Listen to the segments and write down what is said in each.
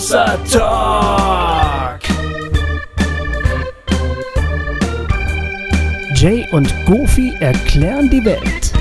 Hossa Talk. Jay und Goofy erklären die Welt.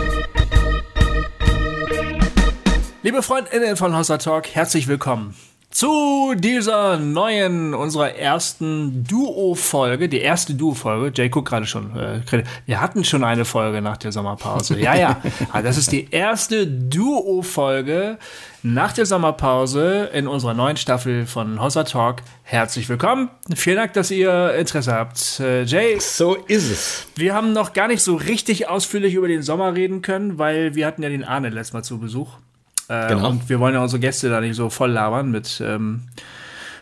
Liebe Freundinnen von Hossa Talk, herzlich willkommen zu dieser neuen, unserer ersten Duo-Folge, die erste Duo-Folge. Jay guckt gerade schon. Äh, wir hatten schon eine Folge nach der Sommerpause. Ja, ja. Aber das ist die erste Duo-Folge nach der Sommerpause in unserer neuen Staffel von Hossa Talk. Herzlich willkommen. Vielen Dank, dass ihr Interesse habt. Äh, Jay. So ist es. Wir haben noch gar nicht so richtig ausführlich über den Sommer reden können, weil wir hatten ja den Arne letztes Mal zu Besuch. Äh, genau. Und wir wollen ja unsere Gäste da nicht so voll labern mit, ähm,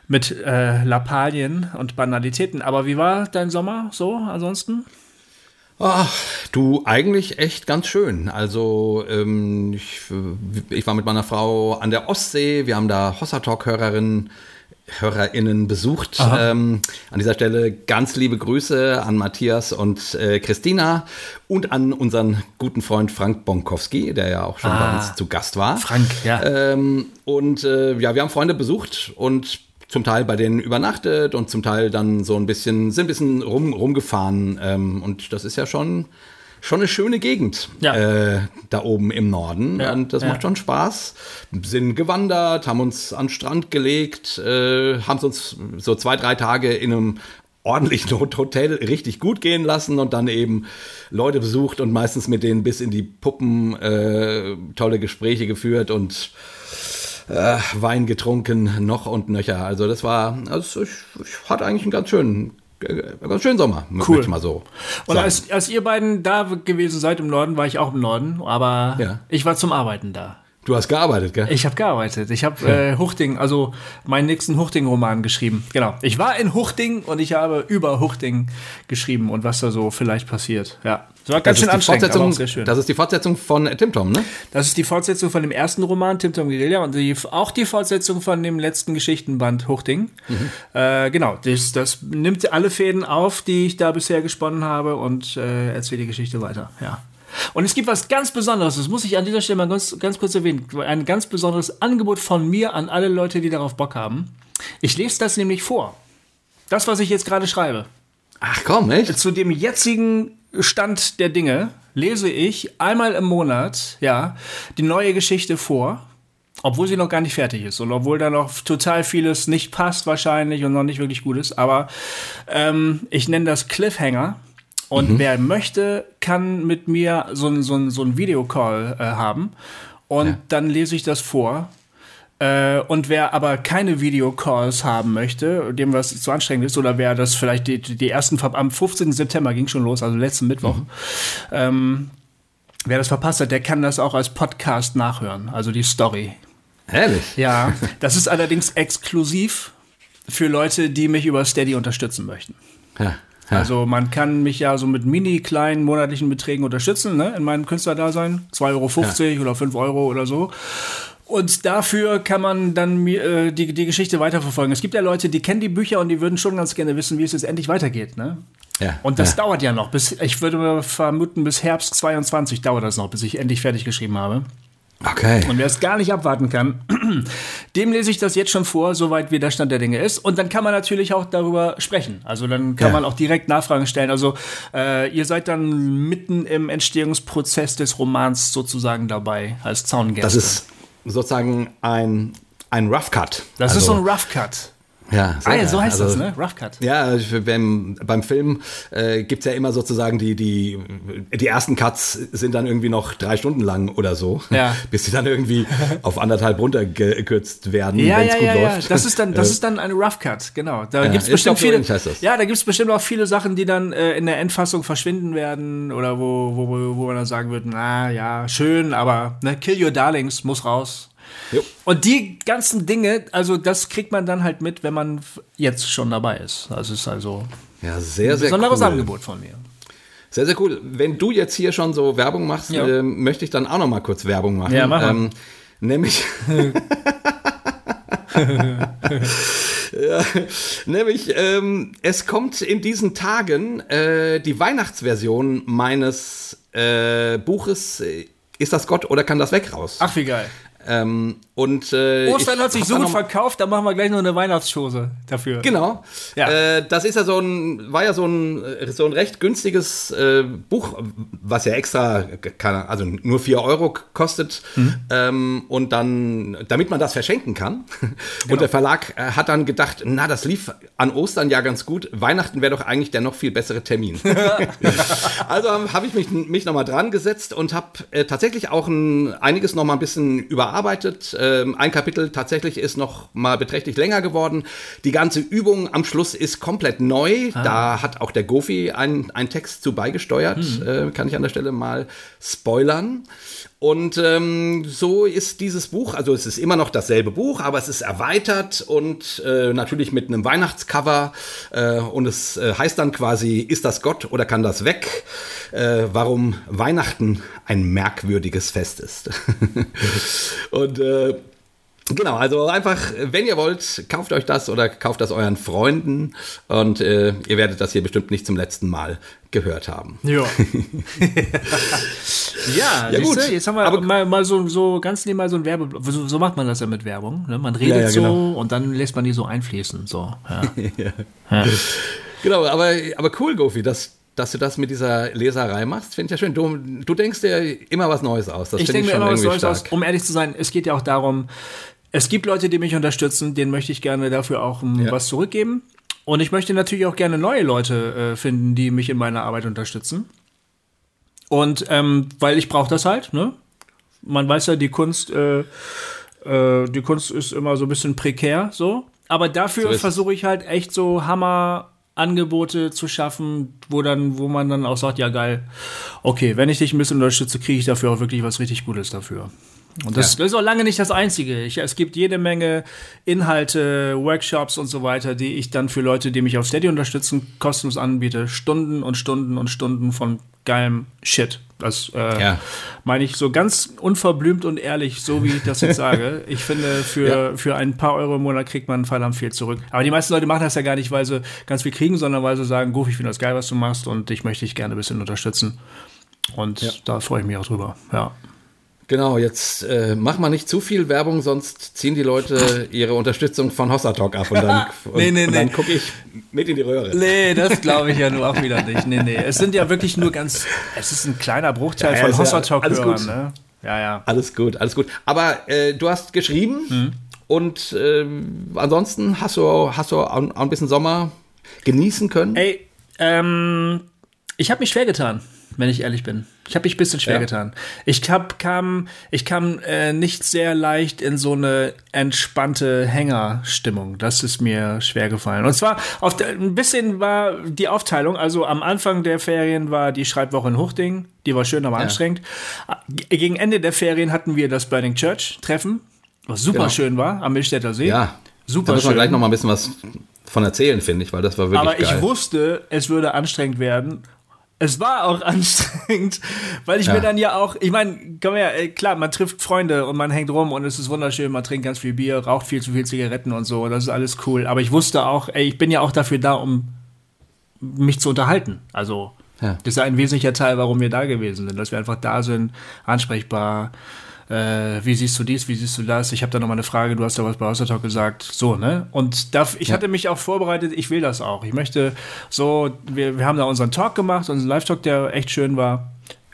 mit äh, Lappalien und Banalitäten. Aber wie war dein Sommer so ansonsten? Ach, du, eigentlich echt ganz schön. Also, ähm, ich, ich war mit meiner Frau an der Ostsee. Wir haben da Hossa Talk-Hörerinnen HörerInnen besucht. Ähm, an dieser Stelle ganz liebe Grüße an Matthias und äh, Christina und an unseren guten Freund Frank Bonkowski, der ja auch schon ah, bei uns zu Gast war. Frank, ja. Ähm, und äh, ja, wir haben Freunde besucht und zum Teil bei denen übernachtet und zum Teil dann so ein bisschen, sind ein bisschen rum, rumgefahren. Ähm, und das ist ja schon schon eine schöne Gegend ja. äh, da oben im Norden. Ja. Und das ja. macht schon Spaß. Sind gewandert, haben uns an den Strand gelegt, äh, haben es uns so zwei, drei Tage in einem ordentlichen Hotel richtig gut gehen lassen und dann eben Leute besucht und meistens mit denen bis in die Puppen äh, tolle Gespräche geführt und äh, Wein getrunken, noch und nöcher. Also das war, also ich, ich hatte eigentlich einen ganz schönen ganz schönen Sommer, cool. mal so. Und als, als ihr beiden da gewesen seid im Norden, war ich auch im Norden, aber ja. ich war zum Arbeiten da. Du hast gearbeitet, gell? Ich habe gearbeitet. Ich habe äh, Huchting, also meinen nächsten Huchting-Roman geschrieben. Genau. Ich war in Huchting und ich habe über Huchting geschrieben und was da so vielleicht passiert. Ja. Das war ganz das schön anstrengend, aber auch sehr schön. Das ist die Fortsetzung von Tim Tom, ne? Das ist die Fortsetzung von dem ersten Roman, Tim Tom Guerilla, und die, auch die Fortsetzung von dem letzten Geschichtenband Huchting. Mhm. Äh, genau. Das, das nimmt alle Fäden auf, die ich da bisher gesponnen habe und äh, erzählt die Geschichte weiter. Ja. Und es gibt was ganz Besonderes, das muss ich an dieser Stelle mal ganz, ganz kurz erwähnen. Ein ganz besonderes Angebot von mir an alle Leute, die darauf Bock haben. Ich lese das nämlich vor. Das, was ich jetzt gerade schreibe. Ach komm, echt? Zu dem jetzigen Stand der Dinge lese ich einmal im Monat, ja, die neue Geschichte vor obwohl sie noch gar nicht fertig ist und obwohl da noch total vieles nicht passt wahrscheinlich und noch nicht wirklich gut ist. Aber ähm, ich nenne das Cliffhanger. Und mhm. wer möchte, kann mit mir so ein, so ein, so ein Videocall äh, haben. Und ja. dann lese ich das vor. Äh, und wer aber keine Videocalls haben möchte, dem was zu anstrengend ist, oder wer das vielleicht die, die ersten, am 15. September ging schon los, also letzten Mittwoch, mhm. ähm, wer das verpasst hat, der kann das auch als Podcast nachhören, also die Story. Ehrlich? Ja, das ist allerdings exklusiv für Leute, die mich über Steady unterstützen möchten. Ja. Also man kann mich ja so mit mini kleinen monatlichen Beträgen unterstützen, ne, in meinem Künstlerdasein. 2,50 Euro ja. oder 5 Euro oder so. Und dafür kann man dann äh, die, die Geschichte weiterverfolgen. Es gibt ja Leute, die kennen die Bücher und die würden schon ganz gerne wissen, wie es jetzt endlich weitergeht. Ne? Ja, und das ja. dauert ja noch. Bis, ich würde vermuten, bis Herbst 22 dauert das noch, bis ich endlich fertig geschrieben habe. Okay. Und wer es gar nicht abwarten kann, dem lese ich das jetzt schon vor, soweit wie der Stand der Dinge ist. Und dann kann man natürlich auch darüber sprechen. Also dann kann ja. man auch direkt Nachfragen stellen. Also äh, ihr seid dann mitten im Entstehungsprozess des Romans sozusagen dabei als Zaungäste. Das ist sozusagen ein, ein Rough Cut. Das also, ist so ein Rough Cut. Ja, ah, ja, so heißt also, das, ne? Rough Cut. Ja, beim, beim Film äh, gibt es ja immer sozusagen die, die, die ersten Cuts sind dann irgendwie noch drei Stunden lang oder so, ja. bis sie dann irgendwie auf anderthalb runtergekürzt werden, ja, wenn es ja, gut ja, läuft. Ja. Das ist dann, das ist dann ein Rough Cut, genau. Da ja, gibt's bestimmt viele, ja, da gibt's bestimmt auch viele Sachen, die dann äh, in der Endfassung verschwinden werden oder wo, wo, wo man dann sagen wird, na ja, schön, aber ne, Kill Your Darlings muss raus. Jo. Und die ganzen Dinge, also das kriegt man dann halt mit, wenn man jetzt schon dabei ist. Also es ist also ja, sehr, ein besonderes cool. Angebot von mir. Sehr, sehr cool. Wenn du jetzt hier schon so Werbung machst, äh, möchte ich dann auch noch mal kurz Werbung machen. Ja, mach ähm, nämlich ja, nämlich, ähm, es kommt in diesen Tagen äh, die Weihnachtsversion meines äh, Buches äh, Ist das Gott oder kann das weg raus? Ach, wie geil. Ähm, Und, äh, Ostern hat sich so gut verkauft, da machen wir gleich noch eine Weihnachtsschose dafür. Genau. Ja. Äh, das ist ja so ein, war ja so ein, so ein recht günstiges äh, Buch, was ja extra, kann, also nur 4 Euro kostet. Mhm. Ähm, und dann, damit man das verschenken kann. Genau. Und der Verlag äh, hat dann gedacht, na, das lief an Ostern ja ganz gut. Weihnachten wäre doch eigentlich der noch viel bessere Termin. also habe ich mich, mich nochmal dran gesetzt und habe äh, tatsächlich auch ein, einiges nochmal ein bisschen überarbeitet ähm, ein Kapitel tatsächlich ist noch mal beträchtlich länger geworden. Die ganze Übung am Schluss ist komplett neu. Ah. Da hat auch der Gofi einen Text zu beigesteuert. Hm. Äh, kann ich an der Stelle mal spoilern. Und ähm, so ist dieses Buch, also es ist immer noch dasselbe Buch, aber es ist erweitert und äh, natürlich mit einem Weihnachtscover. Äh, und es äh, heißt dann quasi, ist das Gott oder kann das weg? Äh, warum Weihnachten ein merkwürdiges Fest ist. und äh, Genau, also einfach, wenn ihr wollt, kauft euch das oder kauft das euren Freunden und äh, ihr werdet das hier bestimmt nicht zum letzten Mal gehört haben. Ja. ja, ja gut. Du, jetzt haben wir aber mal, mal so, so ganz nebenbei so ein Werbe. So, so, macht man das ja mit Werbung. Ne? Man redet ja, ja, genau. so und dann lässt man die so einfließen. So. Ja. Genau, aber, aber cool, Gofi, dass, dass du das mit dieser Leserei machst, finde ich ja schön. Du, du denkst dir immer was Neues aus. Das ich denke mir immer was Neues aus. Um ehrlich zu sein, es geht ja auch darum, es gibt Leute, die mich unterstützen, denen möchte ich gerne dafür auch um, ja. was zurückgeben. Und ich möchte natürlich auch gerne neue Leute äh, finden, die mich in meiner Arbeit unterstützen. Und ähm, weil ich brauche das halt, ne? Man weiß ja, die Kunst, äh, äh, die Kunst ist immer so ein bisschen prekär, so. Aber dafür so versuche ich halt echt so Hammer-Angebote zu schaffen, wo dann, wo man dann auch sagt, ja geil, okay, wenn ich dich ein bisschen unterstütze, kriege ich dafür auch wirklich was richtig Gutes dafür. Und das, ja. ist auch lange nicht das Einzige. Ich, es gibt jede Menge Inhalte, Workshops und so weiter, die ich dann für Leute, die mich auf Steady unterstützen, kostenlos anbiete. Stunden und Stunden und Stunden von geilem Shit. Das äh, ja. meine ich so ganz unverblümt und ehrlich, so wie ich das jetzt sage. Ich finde, für, ja. für ein paar Euro im Monat kriegt man verdammt viel zurück. Aber die meisten Leute machen das ja gar nicht, weil sie ganz viel kriegen, sondern weil sie sagen, Guf, ich finde das geil, was du machst und ich möchte dich gerne ein bisschen unterstützen. Und da freue ich mich auch drüber. Ja. Genau, jetzt äh, mach mal nicht zu viel Werbung, sonst ziehen die Leute ihre Unterstützung von Hossa Talk ab und dann, nee, nee, nee. dann gucke ich mit in die Röhre. Nee, das glaube ich ja nur auch wieder nicht. Nee, nee. Es sind ja wirklich nur ganz, es ist ein kleiner Bruchteil ja, von Hossa Talk ja, ne? Ja, ja. Alles gut, alles gut. Aber äh, du hast geschrieben hm. und äh, ansonsten hast du, hast du auch ein bisschen Sommer genießen können? Ey, ähm, ich habe mich schwer getan wenn ich ehrlich bin. Ich habe mich ein bisschen schwer ja. getan. Ich hab, kam, ich kam äh, nicht sehr leicht in so eine entspannte Hängerstimmung. Das ist mir schwer gefallen. Und zwar auf ein bisschen war die Aufteilung. Also am Anfang der Ferien war die Schreibwoche in Hochding. Die war schön, aber ja. anstrengend. Gegen Ende der Ferien hatten wir das Burning Church Treffen, was super genau. schön war am Milchstädter See. Ja. Super da müssen wir gleich noch mal ein bisschen was von erzählen, finde ich, weil das war wirklich Aber geil. ich wusste, es würde anstrengend werden es war auch anstrengend, weil ich ja. mir dann ja auch, ich meine, komm her, klar, man trifft Freunde und man hängt rum und es ist wunderschön, man trinkt ganz viel Bier, raucht viel zu viel Zigaretten und so, das ist alles cool. Aber ich wusste auch, ey, ich bin ja auch dafür da, um mich zu unterhalten. Also, ja. das ist ja ein wesentlicher Teil, warum wir da gewesen sind, dass wir einfach da sind, ansprechbar, äh, wie siehst du dies, wie siehst du das? Ich habe da noch mal eine Frage, du hast da was bei House Talk gesagt, so, ne? Und da, ich ja. hatte mich auch vorbereitet, ich will das auch. Ich möchte so, wir, wir haben da unseren Talk gemacht, unseren Live-Talk, der echt schön war.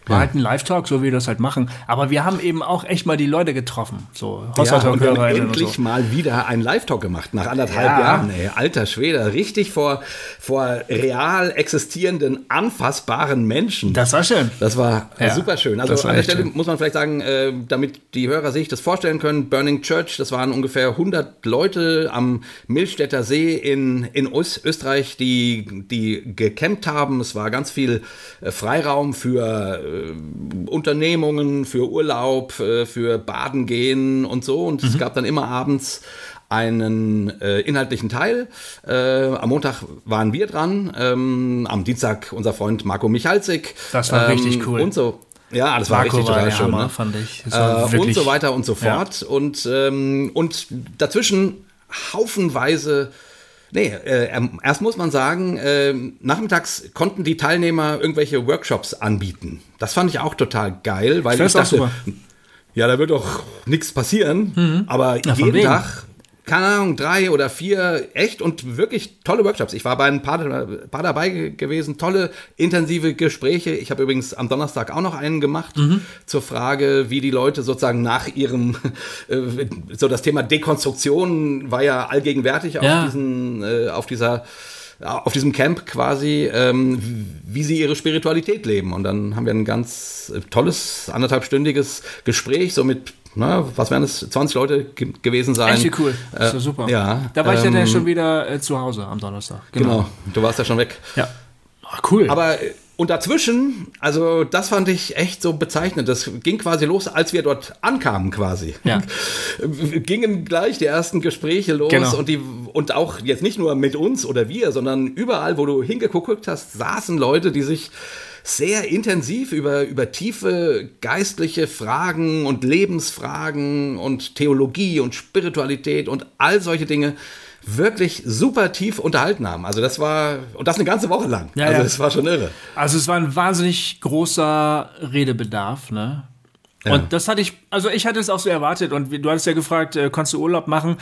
War ja. halt ein Live-Talk, so wie wir das halt machen. Aber wir haben eben auch echt mal die Leute getroffen. So, ja, und wir haben endlich so. mal wieder einen Live-Talk gemacht, nach anderthalb ja. Jahren. Ey, alter Schwede, richtig vor, vor real existierenden, anfassbaren Menschen. Das war schön. Das war ja. super schön. Also an der Stelle schön. muss man vielleicht sagen, äh, damit die Hörer sich das vorstellen können, Burning Church, das waren ungefähr 100 Leute am Milchstädter See in, in Österreich, die, die gecampt haben. Es war ganz viel äh, Freiraum für äh, äh, Unternehmungen, für Urlaub, äh, für Baden gehen und so. Und mhm. es gab dann immer abends einen äh, inhaltlichen Teil. Äh, am Montag waren wir dran, ähm, am Dienstag unser Freund Marco Michalzik. Das war ähm, richtig cool. Und so. Ja, das Marco war richtig total schön. Hammer, ne? fand ich. Äh, und so weiter und so fort. Ja. Und, ähm, und dazwischen haufenweise Nee, äh, ähm, erst muss man sagen, äh, nachmittags konnten die Teilnehmer irgendwelche Workshops anbieten. Das fand ich auch total geil, weil ich, ich dachte, ja, da wird doch nichts passieren. Aber Ja, von jeden. Tag, keine Ahnung, drei oder vier echt und wirklich tolle Workshops. Ich war bei ein paar, paar dabei ge- gewesen, tolle, intensive Gespräche. Ich habe übrigens am Donnerstag auch noch einen gemacht Mhm. zur Frage, wie die Leute sozusagen nach ihrem, äh, so das Thema Dekonstruktion war ja allgegenwärtig auf Ja. diesen, äh, auf dieser auf diesem Camp quasi, ähm, wie sie ihre Spiritualität leben. Und dann haben wir ein ganz äh, tolles, anderthalbstündiges Gespräch, so mit, na, was werden es, 20 Leute ge gewesen sein. Echt cool. Das ist Äh, ja super. ja, Da war ich ähm, dann ja schon wieder äh, zu Hause am Donnerstag. Genau, du warst ja schon weg. Ja. Ach, cool. Aber äh, und dazwischen, also das fand ich echt so bezeichnend. Das ging quasi los, als wir dort ankamen quasi. Ja. Gingen gleich die ersten Gespräche los Genau. und die und auch jetzt nicht nur mit uns oder wir, sondern überall, wo du hingeguckt hast, saßen Leute, die sich sehr intensiv über, über tiefe geistliche Fragen und Lebensfragen und Theologie und Spiritualität und all solche Dinge wirklich super tief unterhalten haben. Also das war, und das eine ganze Woche lang. Ja, also ja. das war schon irre. Also es war ein wahnsinnig großer Redebedarf, ne? Ja. Und das hatte ich, also ich hatte es auch so erwartet und du hattest ja gefragt, äh, konntest du Urlaub machen?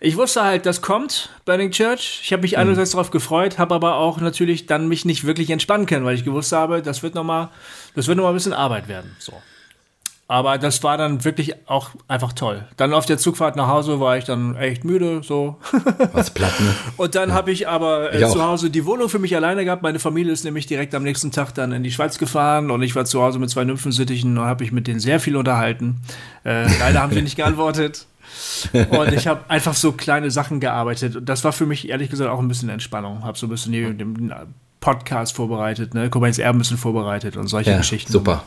Ich wusste halt, das kommt, Burning Church. Ich habe mich einerseits darauf gefreut, habe aber auch natürlich dann mich nicht wirklich entspannen können, weil ich gewusst habe, das wird nochmal, das wird noch mal ein bisschen Arbeit werden, so. Aber das war dann wirklich auch einfach toll. Dann auf der Zugfahrt nach Hause war ich dann echt müde, so. Was platt, ne? Und dann habe ich aber äh, Ich zu Hause die Wohnung für mich alleine gehabt. Meine Familie ist nämlich direkt am nächsten Tag dann in die Schweiz gefahren und ich war zu Hause mit zwei Nymphensittichen und habe mich mit denen sehr viel unterhalten. Äh, leider haben sie nicht geantwortet. Und ich habe einfach so kleine Sachen gearbeitet. Und das war für mich ehrlich gesagt auch ein bisschen Entspannung. Habe so ein bisschen den Podcast vorbereitet, ne? Jetzt Erben ein bisschen vorbereitet und solche Ja, Geschichten. super.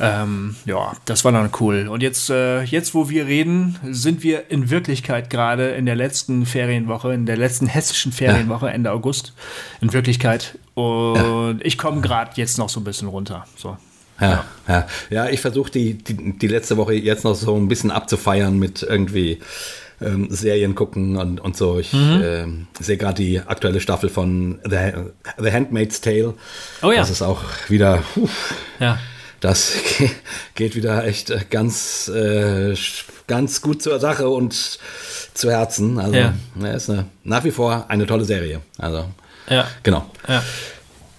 Ähm, ja, das war dann cool. Und jetzt, äh, jetzt, wo wir reden, sind wir in Wirklichkeit gerade in der letzten Ferienwoche, in der letzten hessischen Ferienwoche, Ende August. In Wirklichkeit. Und ich komme gerade jetzt noch so ein bisschen runter. So. Ja, ja. ja ich versuche die, die, die letzte Woche jetzt noch so ein bisschen abzufeiern mit irgendwie ähm, Serien gucken und, und so. Ich Mhm. ähm, sehe gerade die aktuelle Staffel von The, The Handmaid's Tale. Oh ja. Das ist auch wieder, puh, Ja. Das geht wieder echt äh, ganz, äh, ganz gut zur Sache und zu Herzen. Also, Ja. ja. ist eine, nach wie vor eine tolle Serie. Also, Ja. genau. Ja.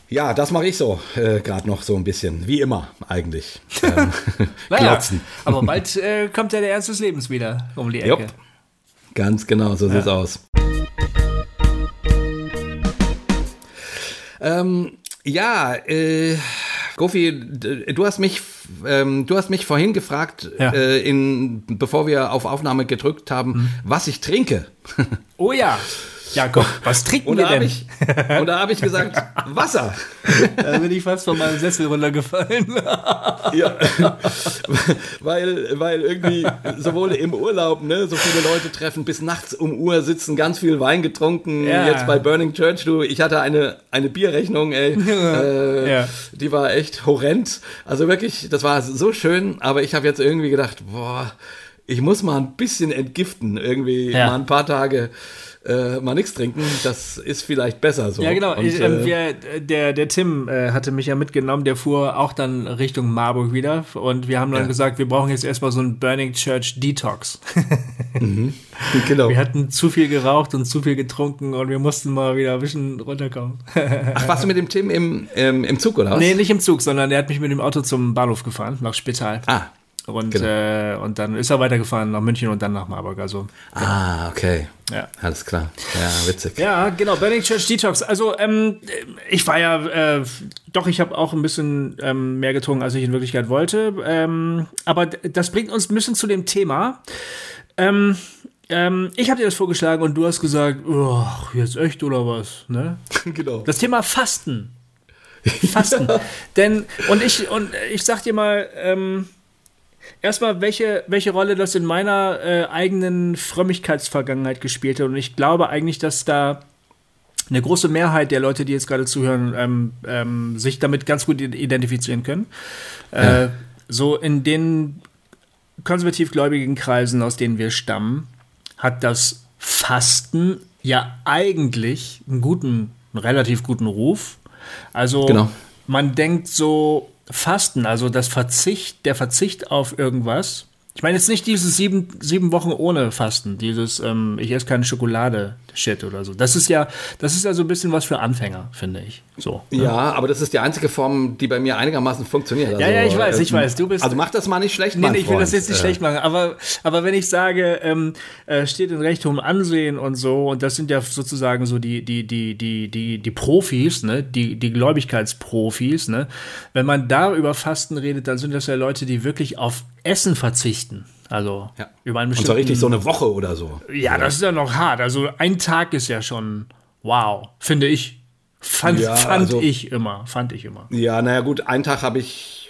Ja, das mache ich so äh, gerade noch so ein bisschen. Wie immer eigentlich. Ähm, Naja, aber bald äh, kommt ja der Ernst des Lebens wieder um die Ecke. Jupp. Ganz genau, so sieht's aus. Ähm, ja, äh, Gofi, d- du hast mich, ähm, du hast mich vorhin gefragt, Ja. Mhm. äh, in, bevor wir auf Aufnahme gedrückt haben, was ich trinke. Oh ja. Ja, komm, was trinken Und wir denn? ich, und da habe ich gesagt, Wasser. Da bin ich fast von meinem Sessel runtergefallen. Ja, weil, weil irgendwie sowohl im Urlaub, ne, so viele Leute treffen, bis nachts um Uhr sitzen, ganz viel Wein getrunken. Ja. Jetzt bei Burning Church, du, ich hatte eine, eine Bierrechnung, ey, äh, Ja. die war echt horrend. Also wirklich, das war so schön, aber ich habe jetzt irgendwie gedacht, boah, ich muss mal ein bisschen entgiften, irgendwie Ja. mal ein paar Tage. Äh, mal nichts trinken, das ist vielleicht besser so. Ja, genau. Und, ich, ähm, äh, wir, der, der Tim äh, hatte mich ja mitgenommen, der fuhr auch dann Richtung Marburg wieder. Und wir haben dann Ja. gesagt, wir brauchen jetzt erstmal so einen Burning Church Detox. genau. Wir hatten zu viel geraucht und zu viel getrunken und wir mussten mal wieder ein bisschen runterkommen. Ach, warst du mit dem Tim im, im, im Zug oder was? nee, nicht im Zug, sondern der hat mich mit dem Auto zum Bahnhof gefahren, nach Spital. Ah, Und, genau. äh, und dann ist er weitergefahren nach München und dann nach Marburg. Also, Ah, okay. ja. Alles klar. Ja, witzig. Ja, genau, Burning Church Detox. Also, ähm, ich war ja, äh, doch, ich habe auch ein bisschen ähm, mehr getrunken, als ich in Wirklichkeit wollte. Ähm, aber das bringt uns ein bisschen zu dem Thema. Ähm, ähm, ich habe dir das vorgeschlagen und du hast gesagt, oh, jetzt echt oder was? Ne? genau. Das Thema Fasten. Fasten. Denn, und ich, und ich sag dir mal, ähm, erstmal, welche, welche Rolle das in meiner äh, eigenen Frömmigkeitsvergangenheit gespielt hat. Und ich glaube eigentlich, dass da eine große Mehrheit der Leute, die jetzt gerade zuhören, ähm, ähm, sich damit ganz gut identifizieren können. Äh, so in den konservativ-gläubigen Kreisen, aus denen wir stammen, hat das Fasten ja eigentlich einen guten, einen relativ guten Ruf. Also Genau. man denkt so, Fasten, also das Verzicht, der Verzicht auf irgendwas, Ich meine jetzt nicht dieses sieben, sieben Wochen ohne Fasten, dieses ähm, ich esse keine Schokolade Shit oder so. Das ist ja, das ist ja so ein bisschen was für Anfänger, finde ich. So. Ne? Ja, aber das ist die einzige Form, die bei mir einigermaßen funktioniert. Also, ja, ja, ich weiß, ich ähm, weiß. Du bist. Also mach das mal nicht schlecht, Nee, nee ich will das jetzt nicht äh. schlecht machen. Aber, aber wenn ich sage, ähm, äh, steht in recht hohem Ansehen und so, und das sind ja sozusagen so die, die, die, die, die, die Profis, ne, die, die Gläubigkeitsprofis, ne, wenn man da über Fasten redet, dann sind das ja Leute, die wirklich auf Essen verzichten. Also ja. über einen bestimmten. Und so richtig so eine Woche oder so. Ja, das ist ja noch hart. Also ein Tag ist ja schon wow, finde ich. Fand, ja, fand also, ich immer, fand ich immer. Ja, naja gut, einen Tag habe ich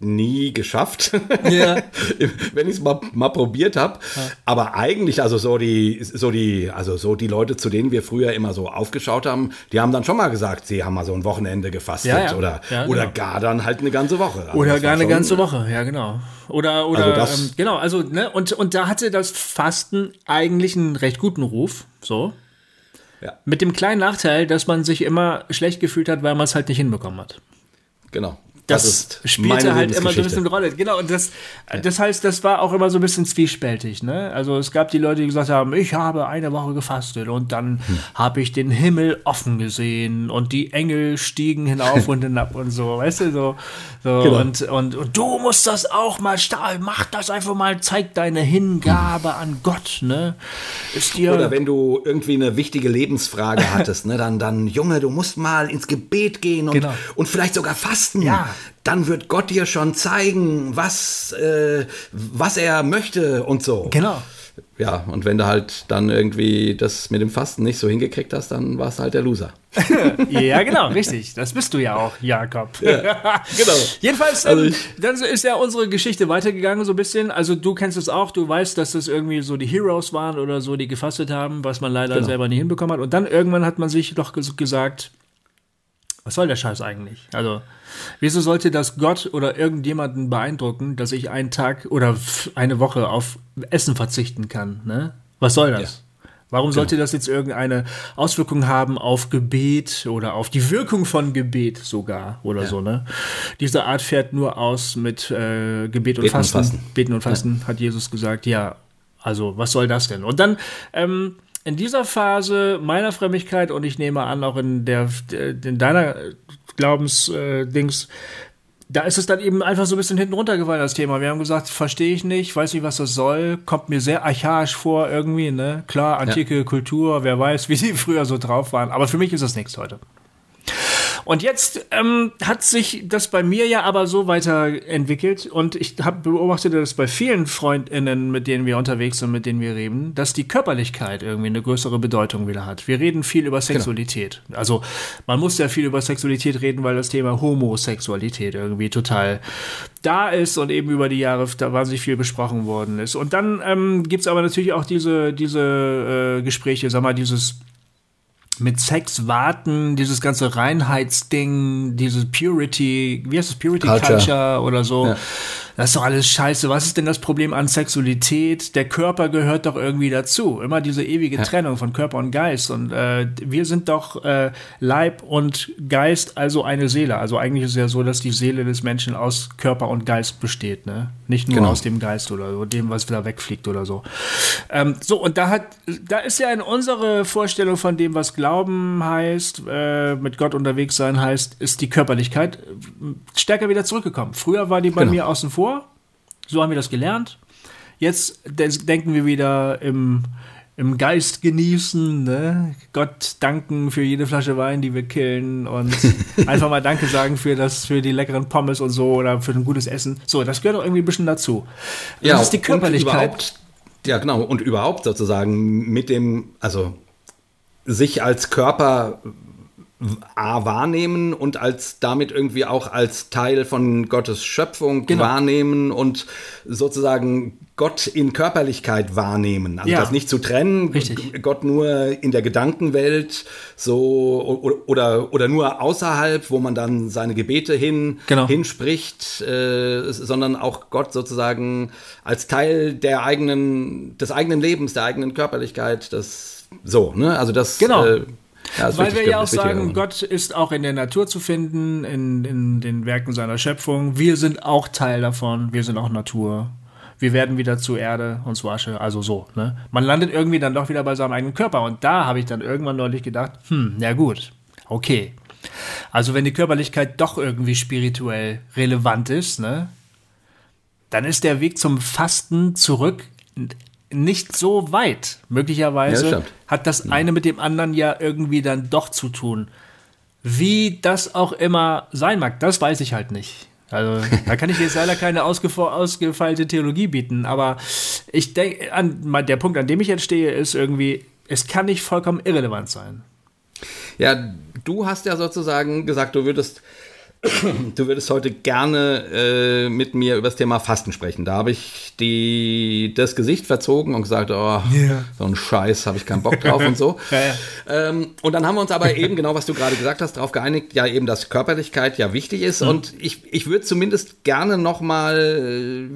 nie geschafft, ja. wenn ich es mal, mal probiert habe. Ja. Aber eigentlich, also so die, so die, also so die Leute, zu denen wir früher immer so aufgeschaut haben, die haben dann schon mal gesagt, sie haben mal so ein Wochenende gefastet ja, oder oder genau. gar dann halt eine ganze Woche. Also oder gar eine schon, ganze Woche, ja genau. Oder oder also das, ähm, genau, also ne und und da hatte das Fasten eigentlich einen recht guten Ruf, so. Ja. Mit dem kleinen Nachteil, dass man sich immer schlecht gefühlt hat, weil man es halt nicht hinbekommen hat. Genau das, das spielte halt immer so ein bisschen eine Rolle. Genau, und das, ja. das heißt, das war auch immer so ein bisschen zwiespältig. Ne? Also es gab die Leute, die gesagt haben, ich habe eine Woche gefastet und dann hm. habe ich den Himmel offen gesehen und die Engel stiegen hinauf und hinab und so, weißt du, so. so genau. und, und, und du musst das auch mal, mach das einfach mal, zeig deine Hingabe an Gott, ne? Ist dir Oder wenn du irgendwie eine wichtige Lebensfrage hattest, ne, dann, dann, Junge, du musst mal ins Gebet gehen und, genau. und vielleicht sogar fasten. Ja dann wird Gott dir schon zeigen, was, äh, was er möchte und so. Genau. Ja, und wenn du halt dann irgendwie das mit dem Fasten nicht so hingekriegt hast, dann warst du halt der Loser. ja, genau, richtig. Das bist du ja auch, Jakob. Ja, genau. Jedenfalls, ähm, also dann ist ja unsere Geschichte weitergegangen so ein bisschen. Also du kennst es auch, du weißt, dass das irgendwie so die Heroes waren oder so, die gefastet haben, was man leider genau. selber nicht hinbekommen hat. Und dann irgendwann hat man sich doch gesagt, was soll der Scheiß eigentlich? Also, wieso sollte das Gott oder irgendjemanden beeindrucken, dass ich einen Tag oder eine Woche auf Essen verzichten kann? Ne? Was soll das? Ja. Warum genau. sollte das jetzt irgendeine Auswirkung haben auf Gebet oder auf die Wirkung von Gebet sogar oder ja. so, ne? Diese Art fährt nur aus mit äh, Gebet und Beten Fasten. und Fasten. Beten und Fasten, ja. hat Jesus gesagt, ja, also was soll das denn? Und dann ähm, in dieser Phase meiner Frömmigkeit und ich nehme an auch in der in deiner Glaubensdings, äh, da ist es dann eben einfach so ein bisschen hinten runtergefallen, das Thema. Wir haben gesagt, verstehe ich nicht, weiß nicht, was das soll, kommt mir sehr archaisch vor irgendwie, ne? Klar, antike ja. Kultur, wer weiß, wie die früher so drauf waren, aber für mich ist das nichts heute. Und jetzt ähm, hat sich das bei mir ja aber so weiterentwickelt und ich habe beobachtet das bei vielen Freundinnen, mit denen wir unterwegs sind, mit denen wir reden, dass die Körperlichkeit irgendwie eine größere Bedeutung wieder hat. Wir reden viel über genau. Sexualität. Genau. Also man muss ja viel über Sexualität reden, weil das Thema Homosexualität irgendwie total da ist und eben über die Jahre da wahnsinnig viel besprochen worden ist. Und dann ähm, gibt es aber natürlich auch diese, diese äh, Gespräche, sag mal, dieses mit Sex warten, dieses ganze Reinheitsding, dieses Purity, wie heißt das, Purity Culture, Culture oder so. Ja. Das ist doch alles scheiße. Was ist denn das Problem an Sexualität? Der Körper gehört doch irgendwie dazu. Immer diese ewige ja. Trennung von Körper und Geist. Und äh, wir sind doch äh, Leib und Geist, also eine Seele. Also eigentlich ist es ja so, dass die Seele des Menschen aus Körper und Geist besteht, ne? Nicht nur genau. aus dem Geist oder so, dem, was da wegfliegt oder so. Ähm, so, und da hat, da ist ja in unsere Vorstellung von dem, was Glauben heißt, äh, mit Gott unterwegs sein heißt, ist die Körperlichkeit stärker wieder zurückgekommen. Früher war die bei genau. mir außen vor so haben wir das gelernt. Jetzt denken wir wieder im, im Geist genießen, ne? Gott danken für jede Flasche Wein, die wir killen und einfach mal Danke sagen für das, für die leckeren Pommes und so oder für ein gutes Essen. So, das gehört auch irgendwie ein bisschen dazu. Das ja, ist die Körperlichkeit. Ja, genau. Und überhaupt sozusagen mit dem, also sich als Körper A, wahrnehmen und als damit irgendwie auch als Teil von Gottes Schöpfung genau. wahrnehmen und sozusagen Gott in Körperlichkeit wahrnehmen. Also ja. das nicht zu trennen, Richtig. Gott nur in der Gedankenwelt so oder, oder nur außerhalb, wo man dann seine Gebete hin, genau. hinspricht, äh, sondern auch Gott sozusagen als Teil der eigenen, des eigenen Lebens, der eigenen Körperlichkeit, das so, ne? Also das genau. Äh, ja, Weil wir ja auch sagen, Gott ist auch in der Natur zu finden, in, in den Werken seiner Schöpfung. Wir sind auch Teil davon, wir sind auch Natur. wir werden wieder zu Erde und zu Asche, also so. Ne? Man landet irgendwie dann doch wieder bei seinem eigenen Körper. Und da habe ich dann irgendwann neulich gedacht, hm, na gut, okay. Also wenn die Körperlichkeit doch irgendwie spirituell relevant ist, ne, dann ist der Weg zum Fasten zurück nicht so weit. Möglicherweise Ja, hat das eine mit dem anderen ja irgendwie dann doch zu tun. Wie das auch immer sein mag, das weiß ich halt nicht. Also da kann ich jetzt leider keine ausgef- ausgefeilte Theologie bieten, aber ich denke, der Punkt, an dem ich jetzt stehe, ist irgendwie, es kann nicht vollkommen irrelevant sein. Ja, du hast ja sozusagen gesagt, du würdest, du würdest heute gerne äh, mit mir über das Thema Fasten sprechen. Da habe ich die, das Gesicht verzogen und gesagt, oh, Ja. so ein Scheiß, habe ich keinen Bock drauf und so. Ja, ja. Ähm, und dann haben wir uns aber eben, genau was du gerade gesagt hast, darauf geeinigt, ja eben, dass Körperlichkeit ja wichtig ist. Und ich, ich würde zumindest gerne nochmal,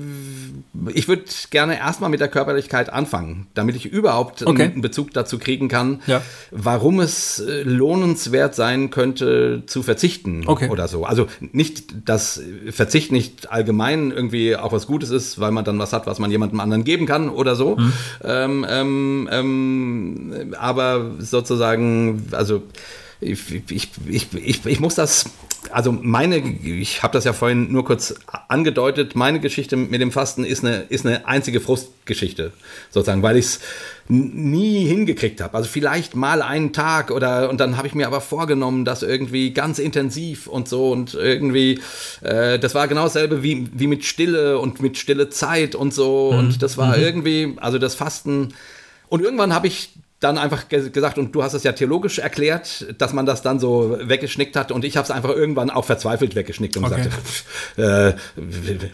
ich würde gerne erstmal mit der Körperlichkeit anfangen, damit ich überhaupt Okay. einen Bezug dazu kriegen kann, Ja. warum es äh, lohnenswert sein könnte, zu verzichten Okay. oder so. Also nicht, dass Verzicht nicht allgemein irgendwie auch was Gutes ist, weil man dann was hat, was man jemandem anderen geben kann oder so. Mhm. Ähm, ähm, ähm, aber sozusagen, also ich, ich, ich, ich, muss das, also meine, ich habe das ja vorhin nur kurz angedeutet, meine Geschichte mit dem Fasten ist eine, ist eine einzige Frustgeschichte, sozusagen, weil ich es nie hingekriegt habe. Also vielleicht mal einen Tag oder und dann habe ich mir aber vorgenommen, das irgendwie ganz intensiv und so und irgendwie, äh, das war genau dasselbe wie, wie mit Stille und mit stille Zeit und so. Und das war irgendwie, also das Fasten und irgendwann habe ich dann einfach ge gesagt, und du hast es ja theologisch erklärt, dass man das dann so weggeschnickt hat. Und ich habe es einfach irgendwann auch verzweifelt weggeschnickt und Okay. gesagt, pff, äh,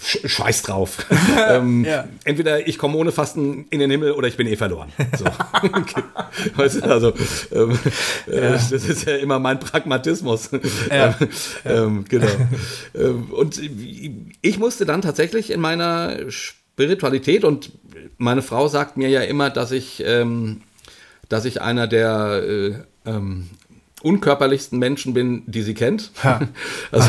sch scheiß drauf. ähm, Ja. Entweder ich komme ohne Fasten in den Himmel oder ich bin eh verloren. So. Okay. weißt du, also ähm, äh, das ist ja immer mein Pragmatismus. Ja. ähm, genau. ähm, und ich musste dann tatsächlich in meiner Spiritualität und meine Frau sagt mir ja immer, dass ich ähm, dass ich einer der äh, ähm, unkörperlichsten Menschen bin, die sie kennt. Ha. Also,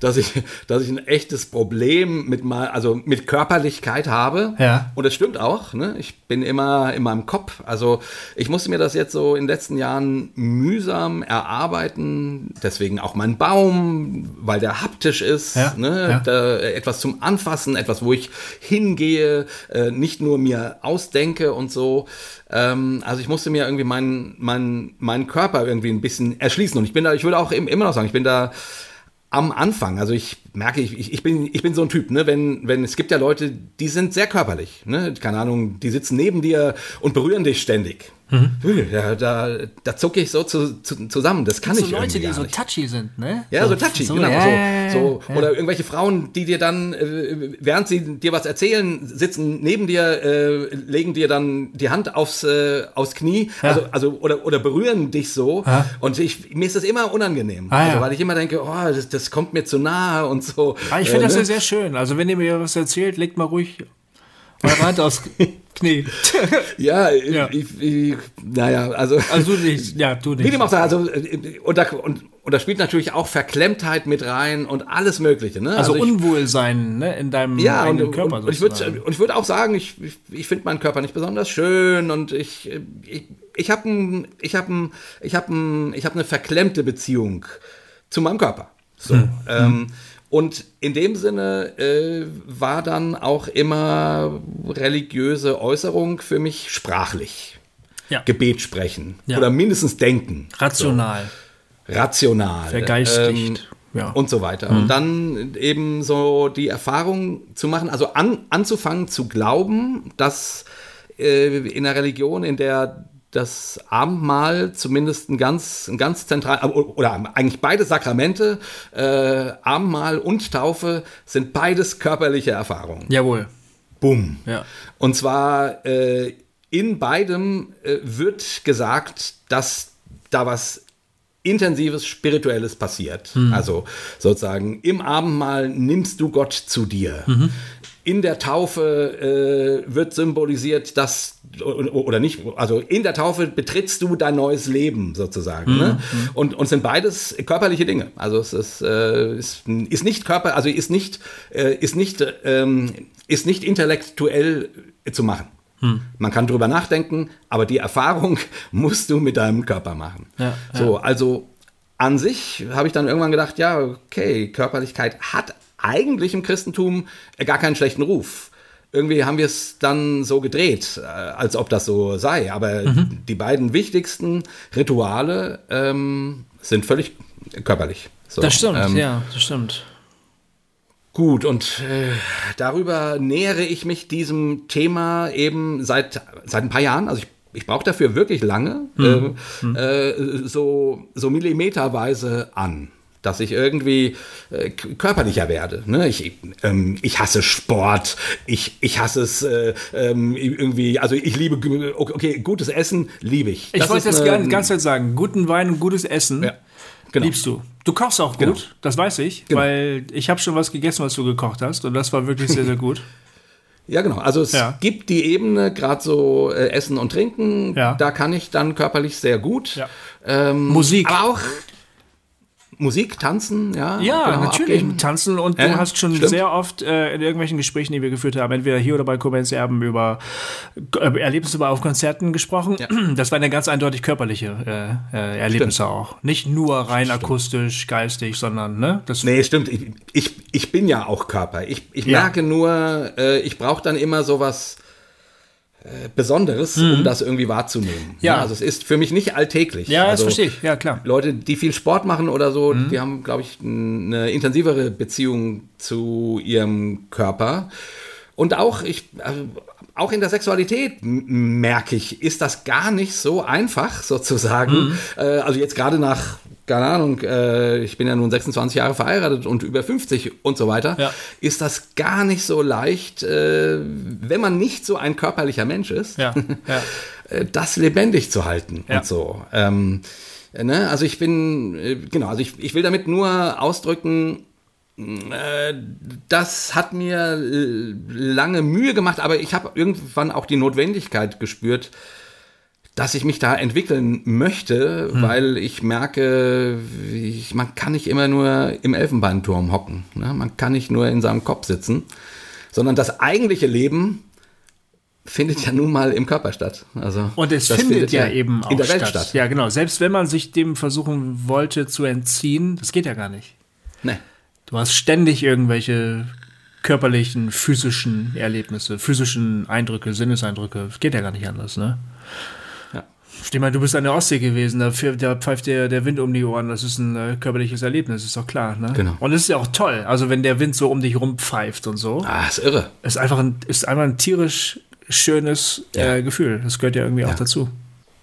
dass ich, dass ich ein echtes Problem mit mal, also mit Körperlichkeit habe. Ja. Und das stimmt auch. Ne? Ich bin immer in meinem Kopf. Also ich musste mir das jetzt so in den letzten Jahren mühsam erarbeiten. Deswegen auch mein Baum, weil der haptisch ist. Ja, Ne? ja. Da, etwas zum Anfassen, etwas, wo ich hingehe, äh, nicht nur mir ausdenke und so. Ähm, also ich musste mir irgendwie meinen meinen meinen Körper irgendwie ein bisschen erschließen. Und ich bin da, ich würde auch im- immer noch sagen, ich bin da am Anfang, also ich merke, ich, ich, bin, ich bin so ein Typ, ne? wenn, wenn es gibt ja Leute, die sind sehr körperlich, ne? keine Ahnung, die sitzen neben dir und berühren dich ständig. Ja, da, da zucke ich so zu, zu, zusammen, das kann so ich Leute, irgendwie die gar so nicht. touchy sind, ne? Ja, so touchy, genau. ja, so, so, ja. Oder irgendwelche Frauen, die dir dann, äh, während sie dir was erzählen, sitzen neben dir, äh, legen dir dann die Hand aufs, äh, aufs Knie, Ja. also, also oder, oder berühren dich so. Ja. Und ich, mir ist das immer unangenehm. Ah, also, ja. weil ich immer denke, oh, das, das kommt mir zu nahe und so. Aber ich finde Äh, das ne? ja sehr schön. Also wenn ihr mir was erzählt, legt mal ruhig eure Hand aufs Knie. Ja, Ja. Ich, ich, naja, also. Also du nicht, ja, du Wie nicht. dem auch sei, also, äh, und da, und, und da spielt natürlich auch Verklemmtheit mit rein und alles Mögliche. Ne? Also, ich, Unwohlsein ne, in deinem Ja, eigenen und, Körper und ich würde und ich würd auch sagen, ich, ich, ich finde meinen Körper nicht besonders schön und ich, ich, ich habe ein, ich hab ein, ich hab ein, ich hab eine verklemmte Beziehung zu meinem Körper. So. Hm. Ähm, und in dem Sinne äh, war dann auch immer religiöse Äußerung für mich sprachlich. Ja. Gebet sprechen Ja. oder mindestens denken. Rational, rational. vergeistigt. ja. und so weiter. Und dann eben so die Erfahrung zu machen, also an, anzufangen zu glauben, dass äh, in einer Religion, in der das Abendmahl zumindest ein ganz, ein ganz zentral, oder eigentlich beide Sakramente, äh, Abendmahl und Taufe, sind beides körperliche Erfahrungen. Jawohl. Bumm. Ja. Und zwar äh, in beidem äh, wird gesagt, dass da was intensives Spirituelles passiert. Also sozusagen im Abendmahl nimmst du Gott zu dir. In der Taufe äh, wird symbolisiert, dass oder nicht, also in der Taufe betrittst du dein neues Leben sozusagen. Ne? Mhm. Und, und sind beides körperliche Dinge. Also es ist, äh, ist, ist nicht Körper, also ist nicht, äh, ist nicht, ähm, ist nicht intellektuell zu machen. Hm. Man kann drüber nachdenken, aber die Erfahrung musst du mit deinem Körper machen. Ja, so, also an sich habe ich dann irgendwann gedacht, ja, okay, Körperlichkeit hat eigentlich im Christentum gar keinen schlechten Ruf. Irgendwie haben wir es dann so gedreht, äh, als ob das so sei. Aber Mhm. die beiden wichtigsten Rituale ähm, sind völlig körperlich. So, Das stimmt, ähm, ja, das stimmt. Gut, und äh, darüber nähere ich mich diesem Thema eben seit, seit ein paar Jahren. Also ich, ich brauche dafür wirklich lange, Mhm. äh, äh, so, so millimeterweise an. Dass ich irgendwie äh, körperlicher werde. Ne? Ich, ähm, ich hasse Sport, ich, ich hasse es äh, ähm, irgendwie, also ich liebe, okay, gutes Essen liebe ich. Ich Das wollte das eine- ganz, ganz Zeit sagen. Guten Wein und gutes Essen Ja, genau. liebst du. Du kochst auch gut, Genau. das weiß ich, Genau. weil ich habe schon was gegessen, was du gekocht hast und das war wirklich sehr, sehr gut. Ja, genau. Also es Ja. gibt die Ebene, gerade so äh, Essen und Trinken, Ja. da kann ich dann körperlich sehr gut. Ja. Ähm, Musik. Aber auch Musik, Tanzen, ja. Ja, genau, natürlich. abgehen. Tanzen und du hast schon stimmt. sehr oft äh, in irgendwelchen Gesprächen, die wir geführt haben, entweder hier oder bei Koblenz Erben über äh, Erlebnisse bei auf Konzerten gesprochen. Ja. Das waren ja ganz eindeutig körperliche äh, äh, Erlebnisse auch. Nicht nur rein akustisch, geistig, sondern ne? Das Nee, stimmt. Ich, ich, ich bin ja auch Körper. Ich, ich Ja. merke nur, äh, ich brauche dann immer sowas äh, Besonderes, um das irgendwie wahrzunehmen. Mhm. Ja. Also es ist für mich nicht alltäglich. ja, das also, verstehe ich. Ja, klar. Leute, die viel Sport machen oder so, Mhm. die haben, glaube ich, eine intensivere Beziehung zu ihrem Körper. Und auch, ich, also auch in der Sexualität merke ich, ist das gar nicht so einfach, sozusagen. Mhm. Äh, also jetzt gerade nach, keine Ahnung, äh, ich bin ja nun 26 Jahre verheiratet und über 50 und so weiter, Ja. ist das gar nicht so leicht, äh, wenn man nicht so ein körperlicher Mensch ist Ja, ja. äh, das lebendig zu halten und so. Ähm, äh, ne? Also ich bin, äh, genau, also ich, ich will damit nur ausdrücken, das hat mir lange Mühe gemacht, aber ich habe irgendwann auch die Notwendigkeit gespürt, dass ich mich da entwickeln möchte, weil ich merke, ich, man kann nicht immer nur im Elfenbeinturm hocken. Ne? Man kann nicht nur in seinem Kopf sitzen, sondern das eigentliche Leben findet ja nun mal im Körper statt. Also Und es das findet, ja, eben auch in der Welt statt. statt. Ja, genau. Selbst wenn man sich dem versuchen wollte zu entziehen, das geht ja gar nicht. Nee. Du hast ständig irgendwelche körperlichen, physischen Erlebnisse, physischen Eindrücke, Sinneseindrücke. Das geht ja gar nicht anders, ne? Ja. Steh mal, du bist an der Ostsee gewesen, da, pf- da pfeift dir der Wind um die Ohren, das ist ein äh, körperliches Erlebnis, ist doch klar, ne? Genau. Und es ist ja auch toll, also wenn der Wind so um dich rumpfeift und so, Ah, ist irre. ist einfach ein, ist einfach ein tierisch schönes Ja. äh, Gefühl. Das gehört ja irgendwie auch dazu.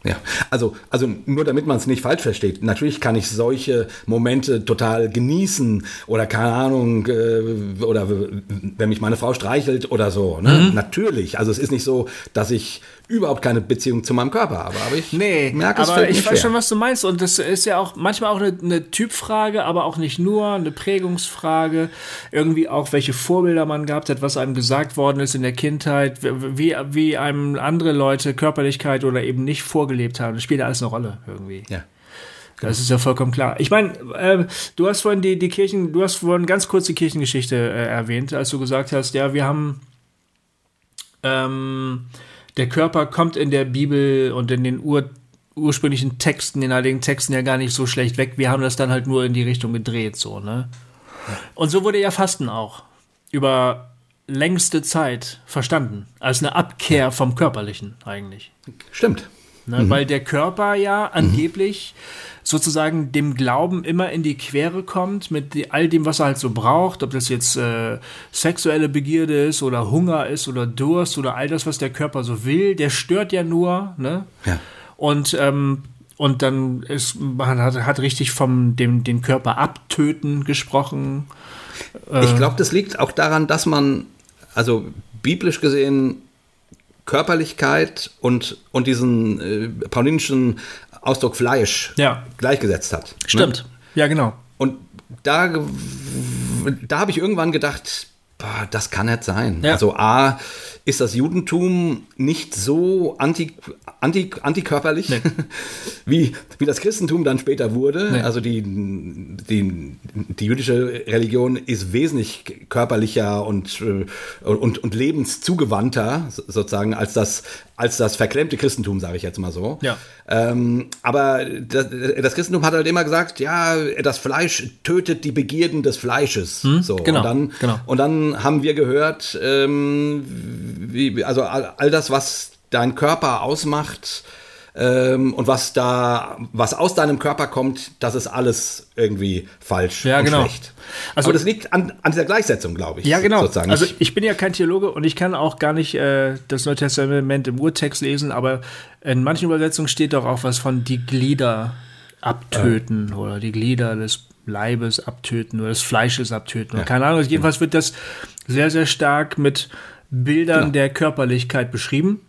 Ja, also, also nur damit man es nicht falsch versteht. Natürlich kann ich solche Momente total genießen oder keine Ahnung, äh, oder wenn mich meine Frau streichelt oder so. Ne? Natürlich. Also es ist nicht so, dass ich überhaupt keine Beziehung zu meinem Körper habe, aber ich Nee, merke es aber ich weiß schon, was du meinst. Und das ist ja auch manchmal auch eine, eine Typfrage, aber auch nicht nur eine Prägungsfrage. Irgendwie auch, welche Vorbilder man gehabt hat, was einem gesagt worden ist in der Kindheit, wie, wie einem andere Leute Körperlichkeit oder eben nicht vorgelebt haben. Das spielt ja alles eine Rolle irgendwie. Ja. Das ist ja vollkommen klar. Ich meine, äh, du hast vorhin die, die Kirchen, du hast vorhin ganz kurz die Kirchengeschichte äh, erwähnt, als du gesagt hast, ja, wir haben ähm, der Körper kommt in der Bibel und in den ur, ursprünglichen Texten, den heiligen Texten ja gar nicht so schlecht weg. Wir haben das dann halt nur in die Richtung gedreht, so, ne? Und so wurde ja Fasten auch über längste Zeit verstanden. Als eine Abkehr vom Körperlichen eigentlich. Stimmt. Ne? Weil der Körper ja angeblich sozusagen dem Glauben immer in die Quere kommt mit all dem, was er halt so braucht, ob das jetzt äh, sexuelle Begierde ist oder Hunger ist oder Durst oder all das, was der Körper so will, der stört ja nur, ne? Ja. Und, ähm, und dann ist, man hat, hat richtig vom dem, den Körper abtöten gesprochen. Ich glaube, das liegt auch daran, dass man, also biblisch gesehen, Körperlichkeit und, und diesen äh, paulinischen Ausdruck Fleisch Ja. gleichgesetzt hat. Ne? Stimmt. Ja, genau. Und da, da habe ich irgendwann gedacht, das kann nicht sein. Ja. Also A, ist das Judentum nicht so anti, anti, antikörperlich, nee. wie, wie das Christentum dann später wurde. Nee. Also die, die, die jüdische Religion ist wesentlich körperlicher und, äh, und, und lebenszugewandter sozusagen als das, als das verklemmte Christentum, sage ich jetzt mal so. Ja. Ähm, aber das, das, Christentum hat halt immer gesagt, ja, das Fleisch tötet die Begierden des Fleisches. Hm, so. Genau, und, dann, genau. und dann haben wir gehört, ähm, wie, also all, all, das, was dein Körper ausmacht ähm, und was da, was aus deinem Körper kommt, das ist alles irgendwie falsch ja, und genau. schlecht. Also, Aber das liegt an, an dieser Gleichsetzung, glaube ich. Ja, genau. Sozusagen. Also ich bin ja kein Theologe und ich kann auch gar nicht äh, das Neue Testament im Urtext lesen, aber in manchen Übersetzungen steht doch auch was von die Glieder abtöten äh. oder die Glieder des Leibes abtöten oder des Fleisches abtöten. Ja. Keine Ahnung. Jedenfalls wird das sehr, sehr stark mit Bildern genau. der Körperlichkeit beschrieben.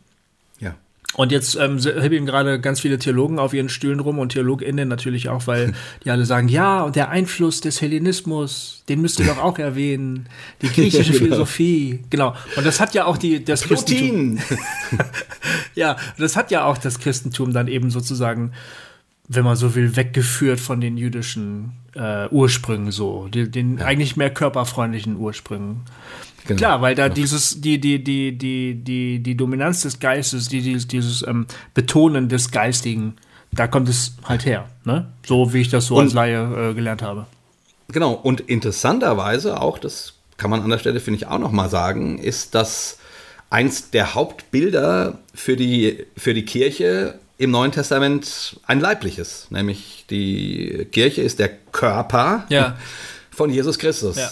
Ja. Und jetzt ähm, hibbeln gerade ganz viele Theologen auf ihren Stühlen rum und TheologInnen natürlich auch, weil die alle sagen, ja, und der Einfluss des Hellenismus, den müsst ihr doch auch erwähnen. Die griechische genau. Philosophie, genau. Und das hat ja auch die, das Christentum. ja, das hat ja auch das Christentum dann eben sozusagen, wenn man so will, weggeführt von den jüdischen äh, Ursprüngen so, den, den ja. eigentlich mehr körperfreundlichen Ursprüngen. Genau. Klar, weil da dieses, die, die, die, die, die, die Dominanz des Geistes, die, dieses, dieses ähm, Betonen des Geistigen, da kommt es halt her, ne? So wie ich das so und, als Laie äh, gelernt habe. Genau, und interessanterweise auch, das kann man an der Stelle, finde ich, auch nochmal sagen, ist, dass eins der Hauptbilder für die, für die Kirche im Neuen Testament ein leibliches, nämlich die Kirche ist der Körper ja. von Jesus Christus. Ja.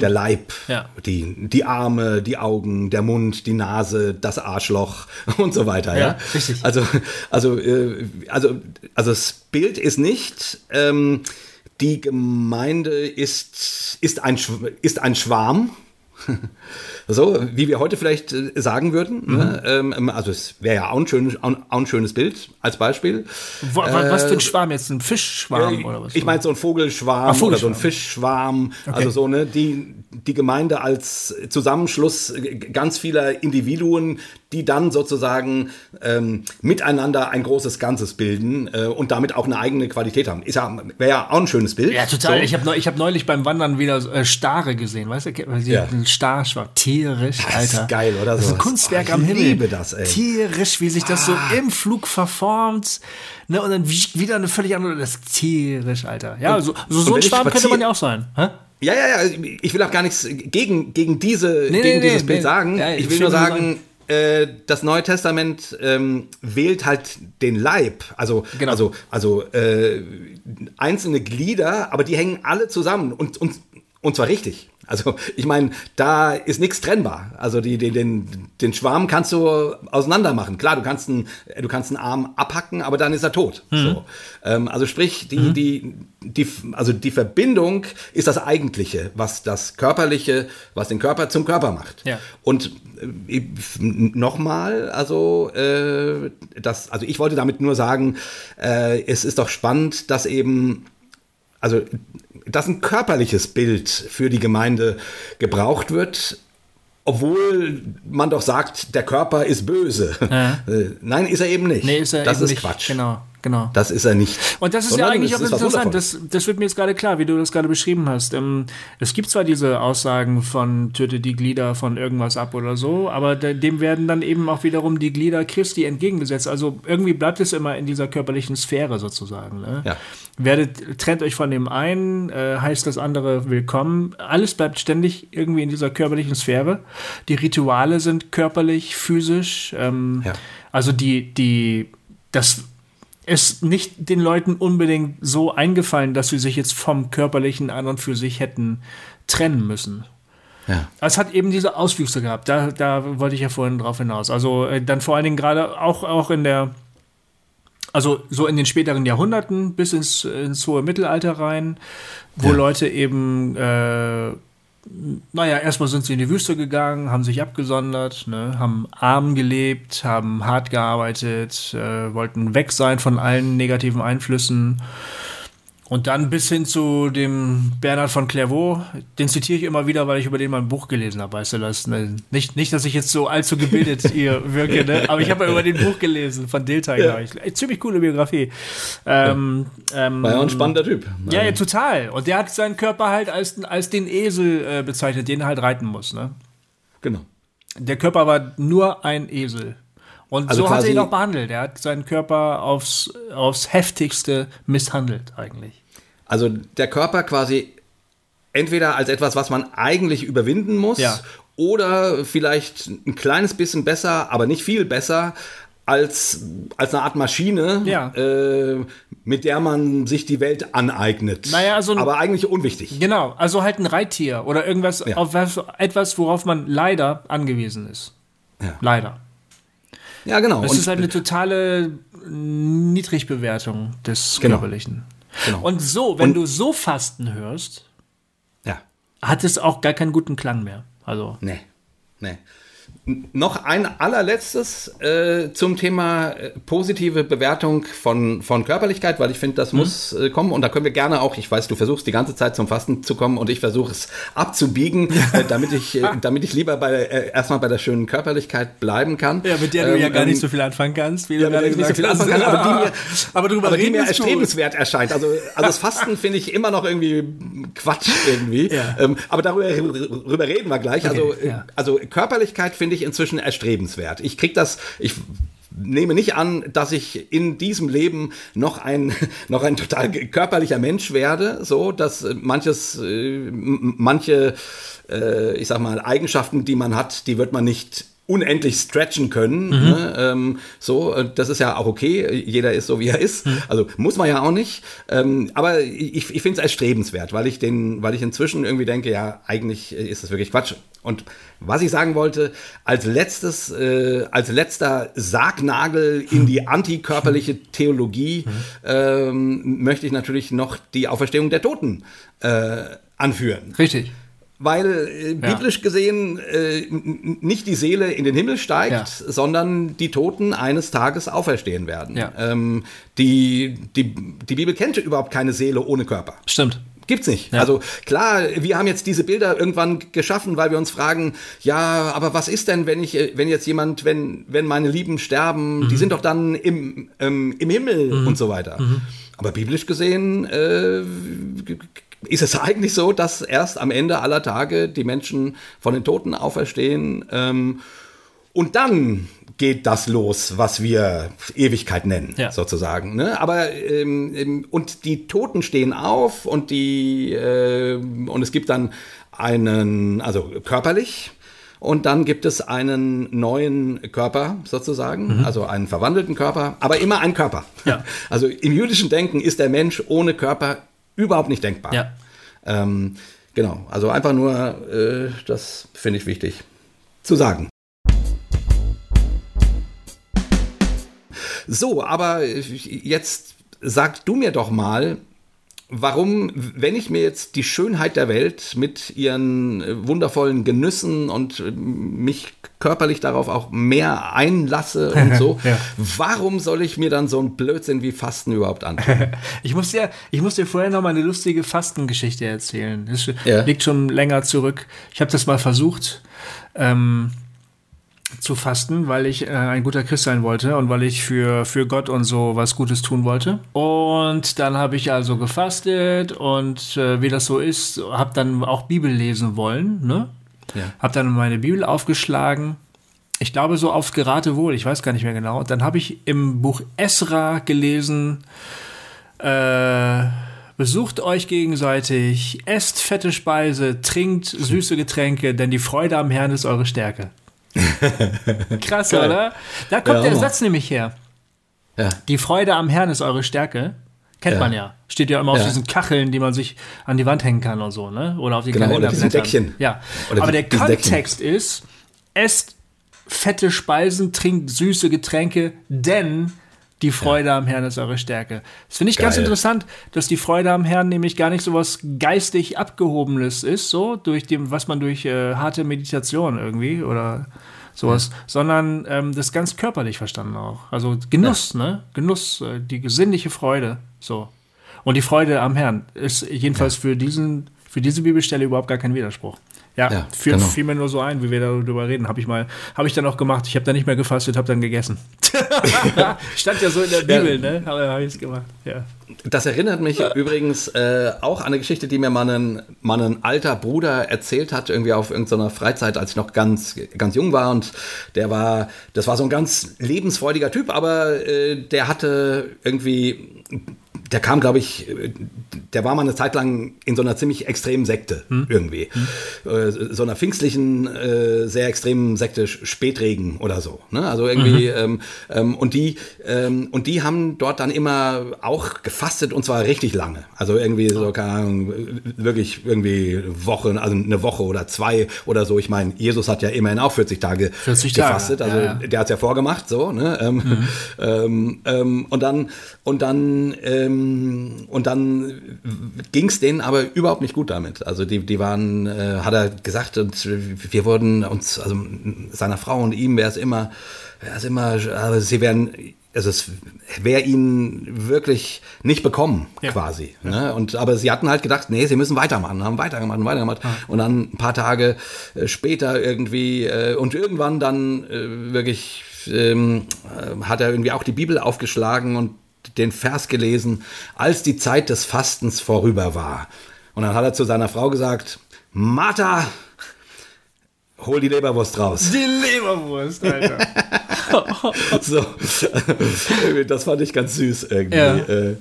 Der Leib, ja. die, die Arme, die Augen, der Mund, die Nase, das Arschloch und so weiter. Ja, ja? richtig. Also, also, äh, also, also das Bild ist nicht, ähm, die Gemeinde ist, ist, ein, ist ein Schwarm. So, wie wir heute vielleicht äh, sagen würden. Mhm. Ne? Ähm, also es wäre ja auch ein, schönes, auch ein schönes Bild als Beispiel. Wo, äh, was für ein Schwarm jetzt? Ein Fischschwarm äh, oder was? Ich meine so ein Vogelschwarm, Ach, Vogelschwarm, oder so ein Fischschwarm. Okay. Also so, ne, die, die Gemeinde als Zusammenschluss ganz vieler Individuen, die dann sozusagen ähm, miteinander ein großes Ganzes bilden äh, und damit auch eine eigene Qualität haben. Ist ja, wäre ja auch ein schönes Bild. Ja, total. So. Ich habe ne, hab neulich beim Wandern wieder äh, Stare gesehen, weißt du? Ja. Ein Star, tierisch, Alter. Das ist geil, oder so? Das ist ein Kunstwerk oh, am Himmel. Ich liebe das, ey. Tierisch, wie sich das so ah. im Flug verformt. Ne, und dann wieder eine völlig andere, das ist tierisch, Alter. Ja, und, so, so, so ein Schwarm könnte man ja auch sein. Hä? Ja, ja, ja, ich will auch gar nichts gegen, gegen, diese, nee, gegen nee, dieses nee, Bild sagen. Ja, ich, ich will nur sagen, äh, das Neue Testament ähm, wählt halt den Leib, also, genau. also, also äh, einzelne Glieder, aber die hängen alle zusammen und, und, und zwar richtig. Also ich meine, da ist nichts trennbar. Also die, die, den, den Schwarm kannst du auseinander machen. Klar, du kannst einen, du kannst einen Arm abhacken, aber dann ist er tot. Mhm. So. Ähm, also sprich, die, mhm. die, die, also die Verbindung ist das Eigentliche, was das Körperliche, was den Körper zum Körper macht. Ja. Und äh, nochmal, also äh, das, also ich wollte damit nur sagen, äh, es ist doch spannend, dass eben also dass ein körperliches Bild für die Gemeinde gebraucht wird, obwohl man doch sagt, der Körper ist böse. Ja. Äh, nein, ist er eben nicht. Nee, ist er das ist nicht. Quatsch. Genau. Genau. Das ist er nicht. Und das ist Sondern ja eigentlich auch interessant. Das, das wird mir jetzt gerade klar, wie du das gerade beschrieben hast. Ähm, es gibt zwar diese Aussagen von töte die Glieder von irgendwas ab oder so, aber dem werden dann eben auch wiederum die Glieder Christi entgegengesetzt. Also irgendwie bleibt es immer in dieser körperlichen Sphäre sozusagen. Ne? Ja. Werdet, trennt euch von dem einen, äh, heißt das andere willkommen. Alles bleibt ständig irgendwie in dieser körperlichen Sphäre. Die Rituale sind körperlich, physisch. Ähm, ja. Also die, die, das ist nicht den Leuten unbedingt so eingefallen, dass sie sich jetzt vom körperlichen an und für sich hätten trennen müssen. Ja. Es hat eben diese Auswüchse gehabt. Da, da wollte ich ja vorhin drauf hinaus. Also äh, dann vor allen Dingen gerade auch, auch in der, also so in den späteren Jahrhunderten bis ins, ins hohe Mittelalter rein, wo ja. Leute eben äh, naja, erstmal sind sie in die Wüste gegangen, haben sich abgesondert, ne, haben arm gelebt, haben hart gearbeitet, äh, wollten weg sein von allen negativen Einflüssen. Und dann bis hin zu dem Bernhard von Clairvaux, den zitiere ich immer wieder, weil ich über den mal ein Buch gelesen habe, weißt du das? Ne? Nicht, nicht, dass ich jetzt so allzu gebildet hier wirke, ne? aber ich habe ja über den Buch gelesen, von Dilthey, ja. ich. Ziemlich coole Biografie. Ähm, ja. Ähm, War ja ein spannender Typ. Ja, ja, total. Und der hat seinen Körper halt als, als den Esel äh, bezeichnet, den er halt reiten muss. Ne? Genau. Der Körper war nur ein Esel. Und also so hat er ihn auch behandelt. Er hat seinen Körper aufs, aufs heftigste misshandelt eigentlich. Also der Körper quasi entweder als etwas, was man eigentlich überwinden muss, ja. oder vielleicht ein kleines bisschen besser, aber nicht viel besser, als, als eine Art Maschine, ja. äh, mit der man sich die Welt aneignet. Naja, also aber eigentlich unwichtig. Genau, also halt ein Reittier oder irgendwas, ja. auf was, etwas, worauf man leider angewiesen ist. Ja. Leider. Ja, genau. Es ist halt eine totale Niedrigbewertung des genau. Körperlichen. Genau. Und so, wenn Und, du so Fasten hörst, ja. hat es auch gar keinen guten Klang mehr. Also. Nee. Nee. Noch ein allerletztes äh, zum Thema äh, positive Bewertung von, von Körperlichkeit, weil ich finde, das mhm. muss äh, kommen und da können wir gerne auch, ich weiß, du versuchst die ganze Zeit zum Fasten zu kommen und ich versuche es abzubiegen, äh, damit, ich, äh, damit ich lieber bei, äh, erstmal bei der schönen Körperlichkeit bleiben kann. Ja, mit der du ähm, ja gar nicht ähm, so viel anfangen kannst, wie ja, du gerade gesagt so hast. Kann, aber die mir, aber darüber aber die mir erstrebenswert gut. erscheint. Also, also das Fasten finde ich immer noch irgendwie Quatsch irgendwie. Ja. Ähm, aber darüber, darüber reden wir gleich. Okay, also, ja. also Körperlichkeit finde ich inzwischen erstrebenswert. Ich krieg das, ich nehme nicht an, dass ich in diesem Leben noch ein noch ein total körperlicher Mensch werde, so dass manches äh, manche äh, ich sag mal Eigenschaften, die man hat, die wird man nicht unendlich stretchen können. Mhm. Ne? Ähm, so, äh, das ist ja auch okay. Jeder ist so, wie er ist. Mhm. Also muss man ja auch nicht. Ähm, aber ich, ich finde es erstrebenswert, weil ich den, weil ich inzwischen irgendwie denke, ja, eigentlich ist das wirklich Quatsch. Und was ich sagen wollte, als letztes, äh, als letzter Sargnagel in die antikörperliche Theologie mhm. ähm, möchte ich natürlich noch die Auferstehung der Toten äh, anführen. Richtig weil äh, biblisch gesehen äh, nicht die Seele in den Himmel steigt, ja. sondern die Toten eines Tages auferstehen werden. Ja. Ähm, die, die, die Bibel kennt überhaupt keine Seele ohne Körper. Stimmt. Gibt's nicht. Ja. Also klar, wir haben jetzt diese Bilder irgendwann geschaffen, weil wir uns fragen, ja, aber was ist denn, wenn ich, wenn jetzt jemand, wenn, wenn meine Lieben sterben, mhm. die sind doch dann im, ähm, im Himmel mhm. und so weiter. Mhm. Aber biblisch gesehen äh, ist es eigentlich so, dass erst am Ende aller Tage die Menschen von den Toten auferstehen ähm, und dann geht das los, was wir Ewigkeit nennen, ja. sozusagen. Ne? Aber ähm, ähm, und die Toten stehen auf und die äh, und es gibt dann einen, also körperlich, und dann gibt es einen neuen Körper sozusagen, mhm. also einen verwandelten Körper, aber immer ein Körper. Ja. Also im jüdischen Denken ist der Mensch ohne Körper überhaupt nicht denkbar. Ja. Ähm, genau, also einfach nur, äh, das finde ich wichtig zu sagen. So, aber jetzt sag du mir doch mal, warum, wenn ich mir jetzt die Schönheit der Welt mit ihren äh, wundervollen Genüssen und äh, mich körperlich darauf auch mehr einlasse und so, ja. warum soll ich mir dann so ein Blödsinn wie Fasten überhaupt antun? ich muss dir, ich muss dir vorher noch mal eine lustige Fastengeschichte erzählen. Das ja. liegt schon länger zurück. Ich habe das mal versucht. Ähm, zu fasten, weil ich äh, ein guter Christ sein wollte und weil ich für, für Gott und so was Gutes tun wollte. Und dann habe ich also gefastet und äh, wie das so ist, habe dann auch Bibel lesen wollen. Ne? Ja. Habe dann meine Bibel aufgeschlagen. Ich glaube so aufs Geratewohl, ich weiß gar nicht mehr genau. Dann habe ich im Buch Esra gelesen, äh, Besucht euch gegenseitig, esst fette Speise, trinkt süße Getränke, denn die Freude am Herrn ist eure Stärke. Krass, Geil. oder? Da kommt ja, der Satz nämlich her. Ja. Die Freude am Herrn ist eure Stärke. Kennt ja. man ja. Steht ja immer auf diesen Kacheln, die man sich an die Wand hängen kann und so, ne? Oder auf die genau, Kalenderblättern. Oder Deckchen. Ja. Oder Aber der Kontext Deckchen. ist, esst fette Speisen, trinkt süße Getränke, denn die Freude ja. am Herrn ist eure Stärke. Das finde ich Geil. ganz interessant, dass die Freude am Herrn nämlich gar nicht so was geistig abgehobenes ist, so durch dem, was man durch äh, harte Meditation irgendwie oder sowas, ja. sondern ähm, das ganz körperlich verstanden auch. Also Genuss, ja. ne? Genuss, äh, die sinnliche Freude, so. Und die Freude am Herrn ist jedenfalls für, diesen, für diese Bibelstelle überhaupt gar kein Widerspruch. Ja, ja fiel, genau. fiel mir nur so ein, wie wir darüber reden. Habe ich mal, habe ich dann auch gemacht. Ich habe dann nicht mehr gefastet, habe dann gegessen. Stand ja so in der Bibel, ja. ne? Aber habe ich es gemacht. Ja. Das erinnert mich übrigens äh, auch an eine Geschichte, die mir mal ein, mal ein alter Bruder erzählt hat, irgendwie auf irgendeiner Freizeit, als ich noch ganz, ganz jung war. Und der war, das war so ein ganz lebensfreudiger Typ, aber äh, der hatte irgendwie der kam, glaube ich, der war mal eine Zeit lang in so einer ziemlich extremen Sekte hm. irgendwie. Hm. So einer pfingstlichen, äh, sehr extremen Sekte, Spätregen oder so. Ne? Also irgendwie, mhm. ähm, ähm, und, die, ähm, und die haben dort dann immer auch gefastet und zwar richtig lange. Also irgendwie so, keine Ahnung, wirklich irgendwie Wochen, also eine Woche oder zwei oder so. Ich meine, Jesus hat ja immerhin auch 40 Tage 40 gefastet. Tage. Also ja, ja. der hat es ja vorgemacht, so, ne? Ähm, mhm. Ähm, ähm, und dann, und dann, und dann ging es denen aber überhaupt nicht gut damit. Also die, die waren, äh, hat er gesagt, und wir wurden uns, also seiner Frau und ihm wäre es immer, wäre es immer, also sie wären, also es wäre ihnen wirklich nicht bekommen, ja. quasi. Ja. Ne? Und, aber sie hatten halt gedacht, nee, sie müssen weitermachen, haben weitergemacht, weitergemacht. Ja. Und dann ein paar Tage äh, später irgendwie äh, und irgendwann dann äh, wirklich ähm, äh, hat er irgendwie auch die Bibel aufgeschlagen und den Vers gelesen, als die Zeit des Fastens vorüber war. Und dann hat er zu seiner Frau gesagt, Martha, hol die Leberwurst raus. Die Leberwurst, Alter. so, das fand ich ganz süß irgendwie. Ja, äh,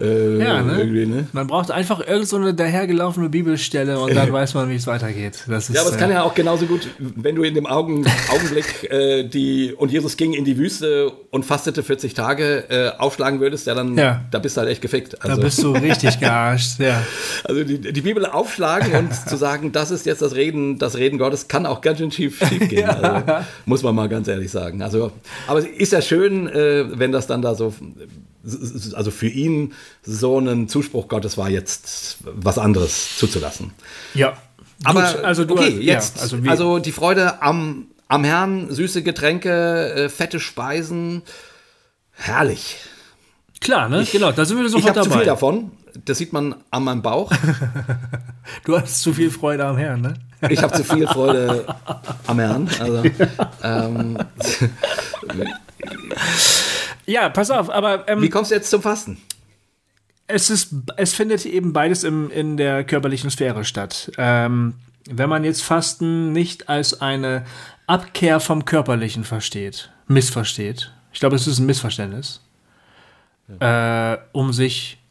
äh, ja ne? ne? Man braucht einfach irgend so eine dahergelaufene Bibelstelle und dann weiß man, wie es weitergeht. Das ist, ja, aber es äh, kann ja auch genauso gut, wenn du in dem Augen, Augenblick äh, die und Jesus ging in die Wüste und fastete 40 Tage äh, aufschlagen würdest, ja dann, ja. da bist du halt echt gefickt. Also, da bist du richtig gearscht, ja. Also die, die Bibel aufschlagen und zu sagen, das ist jetzt das Reden, das Reden Gottes, kann auch ganz schön schief, schief gehen. ja. also, muss man mal ganz ehrlich sagen. Also aber es ist ja schön, äh, wenn das dann da so, also für ihn so ein Zuspruch Gottes war, jetzt was anderes zuzulassen. Ja. Aber Gut, also du, okay, jetzt, ja, also, also, die Freude am, am Herrn, süße Getränke, äh, fette Speisen, herrlich. Klar, ne? Ich, genau, da sind wir sofort ich dabei. Ich habe zu viel davon. Das sieht man an meinem Bauch. du hast zu viel Freude am Herrn, ne? Ich habe zu viel Freude am Herrn. Also, ähm, ja, pass auf, aber. Ähm, Wie kommst du jetzt zum Fasten? Es, ist, es findet eben beides im, in der körperlichen Sphäre statt. Ähm, wenn man jetzt Fasten nicht als eine Abkehr vom Körperlichen versteht, missversteht, ich glaube, es ist ein Missverständnis, ja. äh, um sich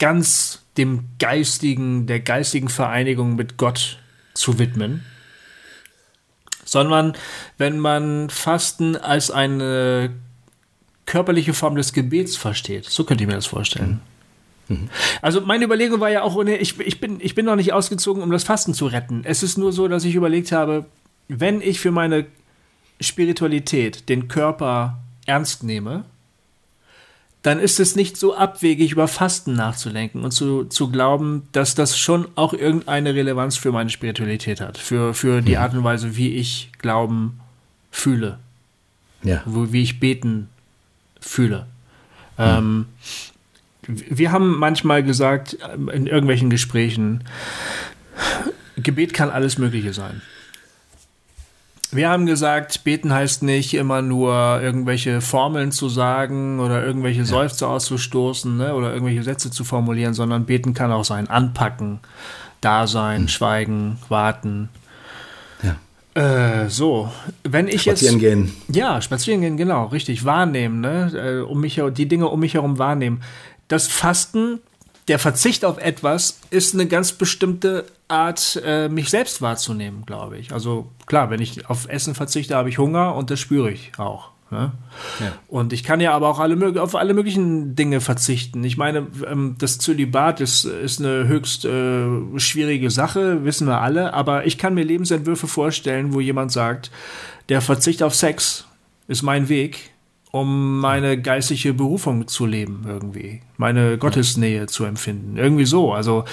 ganz dem geistigen, der geistigen Vereinigung mit Gott zu widmen, sondern wenn man Fasten als eine körperliche Form des Gebets versteht. So könnte ich mir das vorstellen. Mhm. mhm. Also meine Überlegung war ja auch, ich, ich, bin, ich bin noch nicht ausgezogen, um das Fasten zu retten. Es ist nur so, dass ich überlegt habe, wenn ich für meine Spiritualität den Körper ernst nehme, dann ist es nicht so abwegig, über Fasten nachzulenken und zu, zu glauben, dass das schon auch irgendeine Relevanz für meine Spiritualität hat, für, für die mhm. Art und Weise, wie ich Glauben fühle, ja. Wo, wie ich beten fühle. Mhm. Ähm, wir haben manchmal gesagt, in irgendwelchen Gesprächen, Gebet kann alles Mögliche sein. Wir haben gesagt, beten heißt nicht immer nur irgendwelche Formeln zu sagen oder irgendwelche Seufzer auszustoßen ne, oder irgendwelche Sätze zu formulieren, sondern beten kann auch sein anpacken, da sein, hm. schweigen, warten. Ja. Äh, so, wenn ich spazieren jetzt. Spazieren gehen. Ja, spazieren gehen, genau, richtig. Wahrnehmen, ne? Äh, um mich, die Dinge um mich herum wahrnehmen. Das Fasten der Verzicht auf etwas ist eine ganz bestimmte Art, äh, mich selbst wahrzunehmen, glaube ich. Also klar, wenn ich auf Essen verzichte, habe ich Hunger und das spüre ich auch. Ne? Ja. Und ich kann ja aber auch alle, auf alle möglichen Dinge verzichten. Ich meine, ähm, das Zölibat ist, ist eine höchst äh, schwierige Sache, wissen wir alle, aber ich kann mir Lebensentwürfe vorstellen, wo jemand sagt, der Verzicht auf Sex ist mein Weg um meine geistige Berufung zu leben irgendwie, meine Gottesnähe zu empfinden, irgendwie so. Also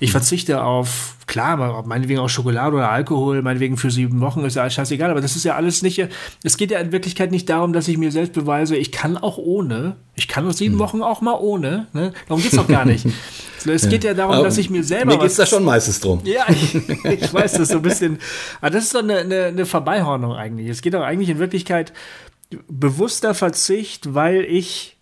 ich verzichte auf, klar, meinetwegen auch Schokolade oder Alkohol, meinetwegen für sieben Wochen ist ja alles scheißegal, aber das ist ja alles nicht, es geht ja in Wirklichkeit nicht darum, dass ich mir selbst beweise, ich kann auch ohne, ich kann aus sieben hm. Wochen auch mal ohne, ne? darum geht's doch gar nicht. Es geht ja darum, dass ich mir selber. Mir geht's da schon meistens drum. Ja, ich, ich weiß, das so ein bisschen. Aber das ist doch eine, eine, eine Verbeihornung eigentlich. Es geht doch eigentlich in Wirklichkeit bewusster Verzicht, weil ich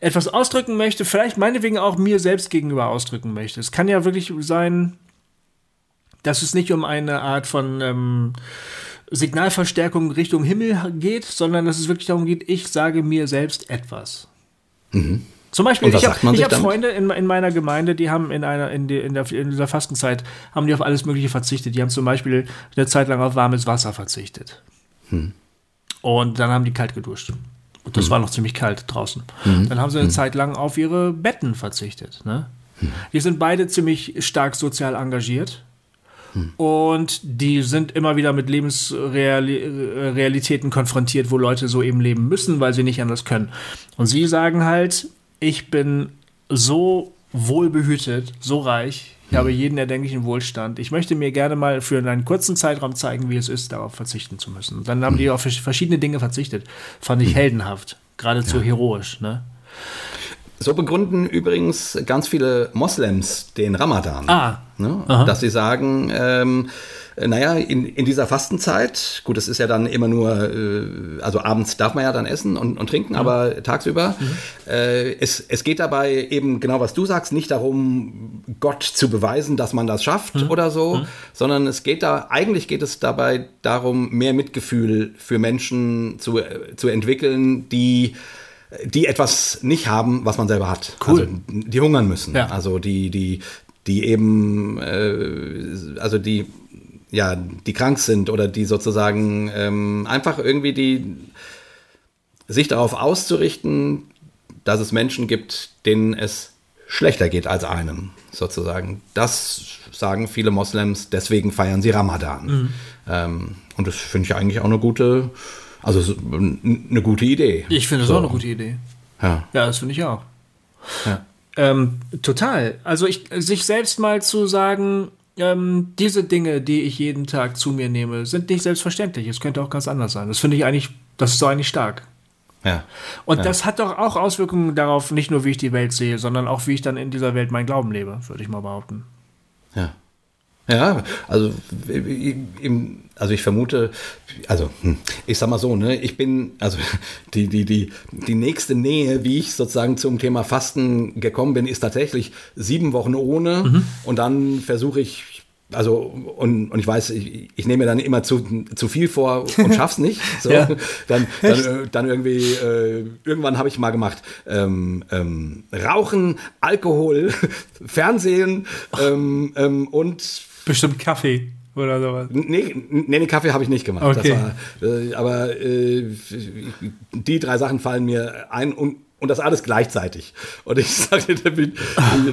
etwas ausdrücken möchte, vielleicht meinetwegen auch mir selbst gegenüber ausdrücken möchte. Es kann ja wirklich sein, dass es nicht um eine Art von ähm, Signalverstärkung Richtung Himmel geht, sondern dass es wirklich darum geht, ich sage mir selbst etwas. Mhm. Zum Beispiel, ich habe hab Freunde in, in, meiner Gemeinde, die haben in einer in, die, in, der, in dieser Fastenzeit haben die auf alles Mögliche verzichtet. Die haben zum Beispiel eine Zeit lang auf warmes Wasser verzichtet. Hm. Und dann haben die kalt geduscht. Und das mhm. war noch ziemlich kalt draußen. Mhm. Dann haben sie eine mhm. Zeit lang auf ihre Betten verzichtet. Ne? Mhm. Die sind beide ziemlich stark sozial engagiert. Mhm. Und die sind immer wieder mit Lebensrealitäten konfrontiert, wo Leute so eben leben müssen, weil sie nicht anders können. Und sie sagen halt, ich bin so wohlbehütet, so reich, ich habe jeden erdenklichen Wohlstand. Ich möchte mir gerne mal für einen kurzen Zeitraum zeigen, wie es ist, darauf verzichten zu müssen. Und dann haben die auf verschiedene Dinge verzichtet. Fand ich hm. heldenhaft, geradezu ja. heroisch. Ne? So begründen übrigens ganz viele Moslems den Ramadan. Ah. Ne? Dass sie sagen, ähm, äh, naja, in, in dieser Fastenzeit, gut, es ist ja dann immer nur, äh, also abends darf man ja dann essen und, und trinken, mhm. aber tagsüber, mhm. äh, es, es geht dabei eben genau, was du sagst, nicht darum, Gott zu beweisen, dass man das schafft mhm. oder so, mhm. sondern es geht da, eigentlich geht es dabei darum, mehr Mitgefühl für Menschen zu, äh, zu entwickeln, die die etwas nicht haben, was man selber hat. Cool. Also, die hungern müssen. Ja. Also die, die, die eben, äh, also die ja, die krank sind oder die sozusagen ähm, einfach irgendwie die sich darauf auszurichten, dass es Menschen gibt, denen es schlechter geht als einem, sozusagen. Das sagen viele Moslems, deswegen feiern sie Ramadan. Mhm. Ähm, und das finde ich eigentlich auch eine gute, also eine gute Idee. Ich finde es so. auch eine gute Idee. Ja, ja das finde ich auch. Ja. Ähm, total. Also ich, sich selbst mal zu sagen, ähm, diese Dinge, die ich jeden Tag zu mir nehme, sind nicht selbstverständlich. Es könnte auch ganz anders sein. Das finde ich eigentlich, das ist so eigentlich stark. Ja. Und ja. das hat doch auch Auswirkungen darauf, nicht nur wie ich die Welt sehe, sondern auch wie ich dann in dieser Welt meinen Glauben lebe, würde ich mal behaupten. Ja. Ja, also, also ich vermute, also hm, ich sag mal so, ne, ich bin, also die, die, die, die nächste Nähe, wie ich sozusagen zum Thema Fasten gekommen bin, ist tatsächlich sieben Wochen ohne mhm. und dann versuche ich also und, und ich weiß, ich, ich nehme mir dann immer zu, zu viel vor und schaff's nicht. So, ja. dann, dann, dann irgendwie, äh, irgendwann habe ich mal gemacht, ähm, ähm, Rauchen, Alkohol, Fernsehen ähm, ähm, und bestimmt Kaffee oder sowas. Nee, nee, nee Kaffee habe ich nicht gemacht. Okay. War, äh, aber äh, die drei Sachen fallen mir ein und und das alles gleichzeitig. Und ich sagte,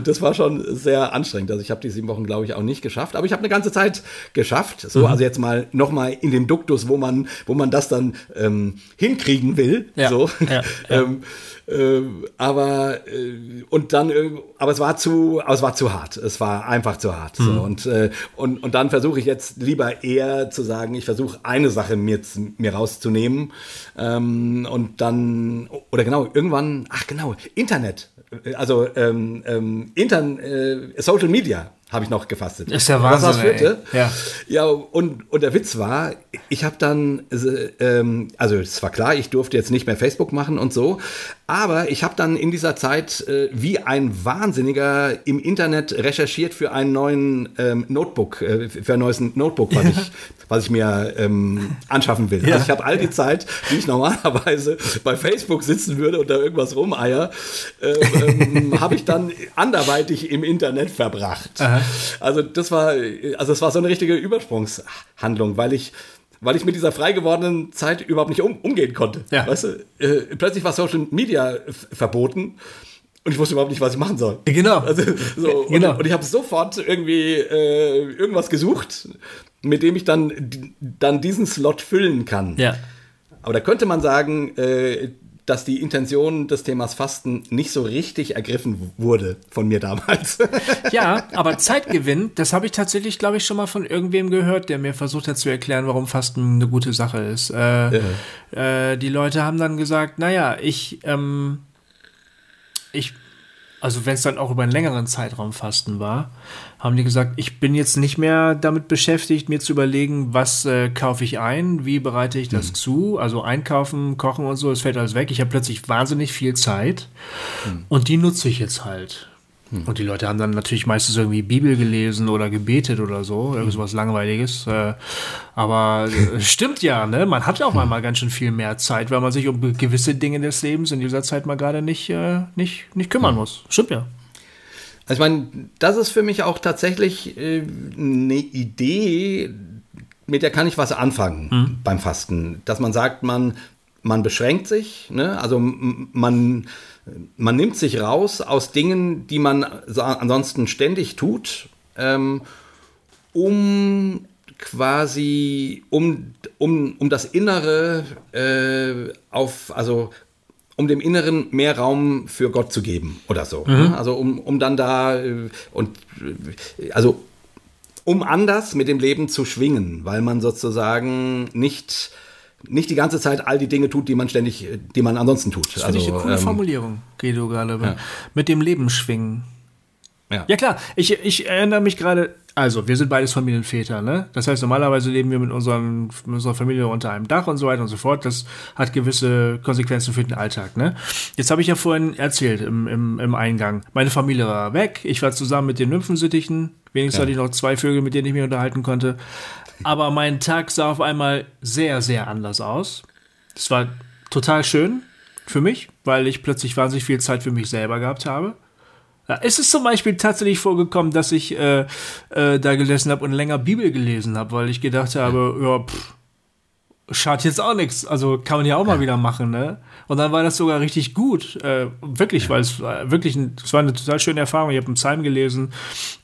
das war schon sehr anstrengend. Also ich habe die sieben Wochen, glaube ich, auch nicht geschafft. Aber ich habe eine ganze Zeit geschafft. So, mhm. also jetzt mal noch mal in den Duktus, wo man, wo man das dann ähm, hinkriegen will. Ja. So. Ja, ja. ähm, äh, aber äh, und dann aber es war zu aber es war zu hart es war einfach zu hart mhm. so. und, äh, und und dann versuche ich jetzt lieber eher zu sagen ich versuche eine Sache mir mir rauszunehmen ähm, und dann oder genau irgendwann ach genau. Internet. Also ähm, ähm, Intern äh, Social Media habe ich noch gefastet. Ist ja Wahnsinn. Das vierte? Ja. ja, und, und der Witz war, ich habe dann, ähm, also es war klar, ich durfte jetzt nicht mehr Facebook machen und so, aber ich habe dann in dieser Zeit äh, wie ein Wahnsinniger im Internet recherchiert für einen neuen ähm, Notebook, äh, für ein neues Notebook, was, ja. ich, was ich mir ähm, anschaffen will. Ja. Also ich habe all die Zeit, die ich normalerweise bei Facebook sitzen würde und da irgendwas rumeier, äh, ähm, habe ich dann anderweitig im Internet verbracht. Aha. Also das war, also das war so eine richtige Übersprungshandlung, weil ich weil ich mit dieser frei gewordenen Zeit überhaupt nicht um, umgehen konnte. Ja. Weißt du, äh, plötzlich war Social Media verboten und ich wusste überhaupt nicht, was ich machen soll. Genau. Also, so, genau. Und, und ich habe sofort irgendwie äh, irgendwas gesucht, mit dem ich dann, dann diesen Slot füllen kann. Ja. oder könnte man sagen, äh, dass die Intention des Themas Fasten nicht so richtig ergriffen wurde von mir damals. ja, aber Zeitgewinn, das habe ich tatsächlich, glaube ich, schon mal von irgendwem gehört, der mir versucht hat zu erklären, warum Fasten eine gute Sache ist. Äh, ja. äh, die Leute haben dann gesagt, naja, ich, ähm, ich also wenn es dann auch über einen längeren Zeitraum Fasten war, haben die gesagt, ich bin jetzt nicht mehr damit beschäftigt, mir zu überlegen, was äh, kaufe ich ein, wie bereite ich das mhm. zu, also einkaufen, kochen und so, es fällt alles weg. Ich habe plötzlich wahnsinnig viel Zeit mhm. und die nutze ich jetzt halt. Hm. Und die Leute haben dann natürlich meistens irgendwie Bibel gelesen oder gebetet oder so, irgendwas Langweiliges. Äh, aber äh, stimmt ja, ne? Man hat ja auch einmal ganz schön viel mehr Zeit, weil man sich um gewisse Dinge des Lebens in dieser Zeit mal gerade nicht, äh, nicht, nicht kümmern muss. Stimmt ja. Also ich meine, das ist für mich auch tatsächlich äh, eine Idee, mit der kann ich was anfangen mhm. beim Fasten. Dass man sagt, man, man beschränkt sich, ne? also man man nimmt sich raus aus Dingen, die man ansonsten ständig tut, ähm, um quasi, um, um, um das Innere äh, auf, also um dem Inneren mehr Raum für Gott zu geben oder so. Mhm. Ne? Also um, um dann da äh, und äh, also um anders mit dem Leben zu schwingen, weil man sozusagen nicht nicht die ganze Zeit all die Dinge tut, die man ständig, die man ansonsten tut. Das finde also, ich eine coole ähm, Formulierung, Guido gerade. Ja. Mit dem Leben schwingen. Ja. ja klar, ich, ich erinnere mich gerade, also wir sind beides Familienväter, ne? Das heißt, normalerweise leben wir mit, unseren, mit unserer Familie unter einem Dach und so weiter und so fort. Das hat gewisse Konsequenzen für den Alltag, ne? Jetzt habe ich ja vorhin erzählt im, im, im Eingang, meine Familie war weg, ich war zusammen mit den Nymphensittichen, wenigstens ja. hatte ich noch zwei Vögel, mit denen ich mich unterhalten konnte. Aber mein Tag sah auf einmal sehr, sehr anders aus. Es war total schön für mich, weil ich plötzlich wahnsinnig viel Zeit für mich selber gehabt habe. Ja, es ist zum Beispiel tatsächlich vorgekommen, dass ich äh, äh, da gelesen habe und länger Bibel gelesen habe, weil ich gedacht habe, ja, pff, schadet jetzt auch nichts. Also kann man ja auch mal wieder machen, ne? Und dann war das sogar richtig gut, äh, wirklich, ja. weil es war wirklich, ein, es war eine total schöne Erfahrung. Ich habe einen Psalm gelesen,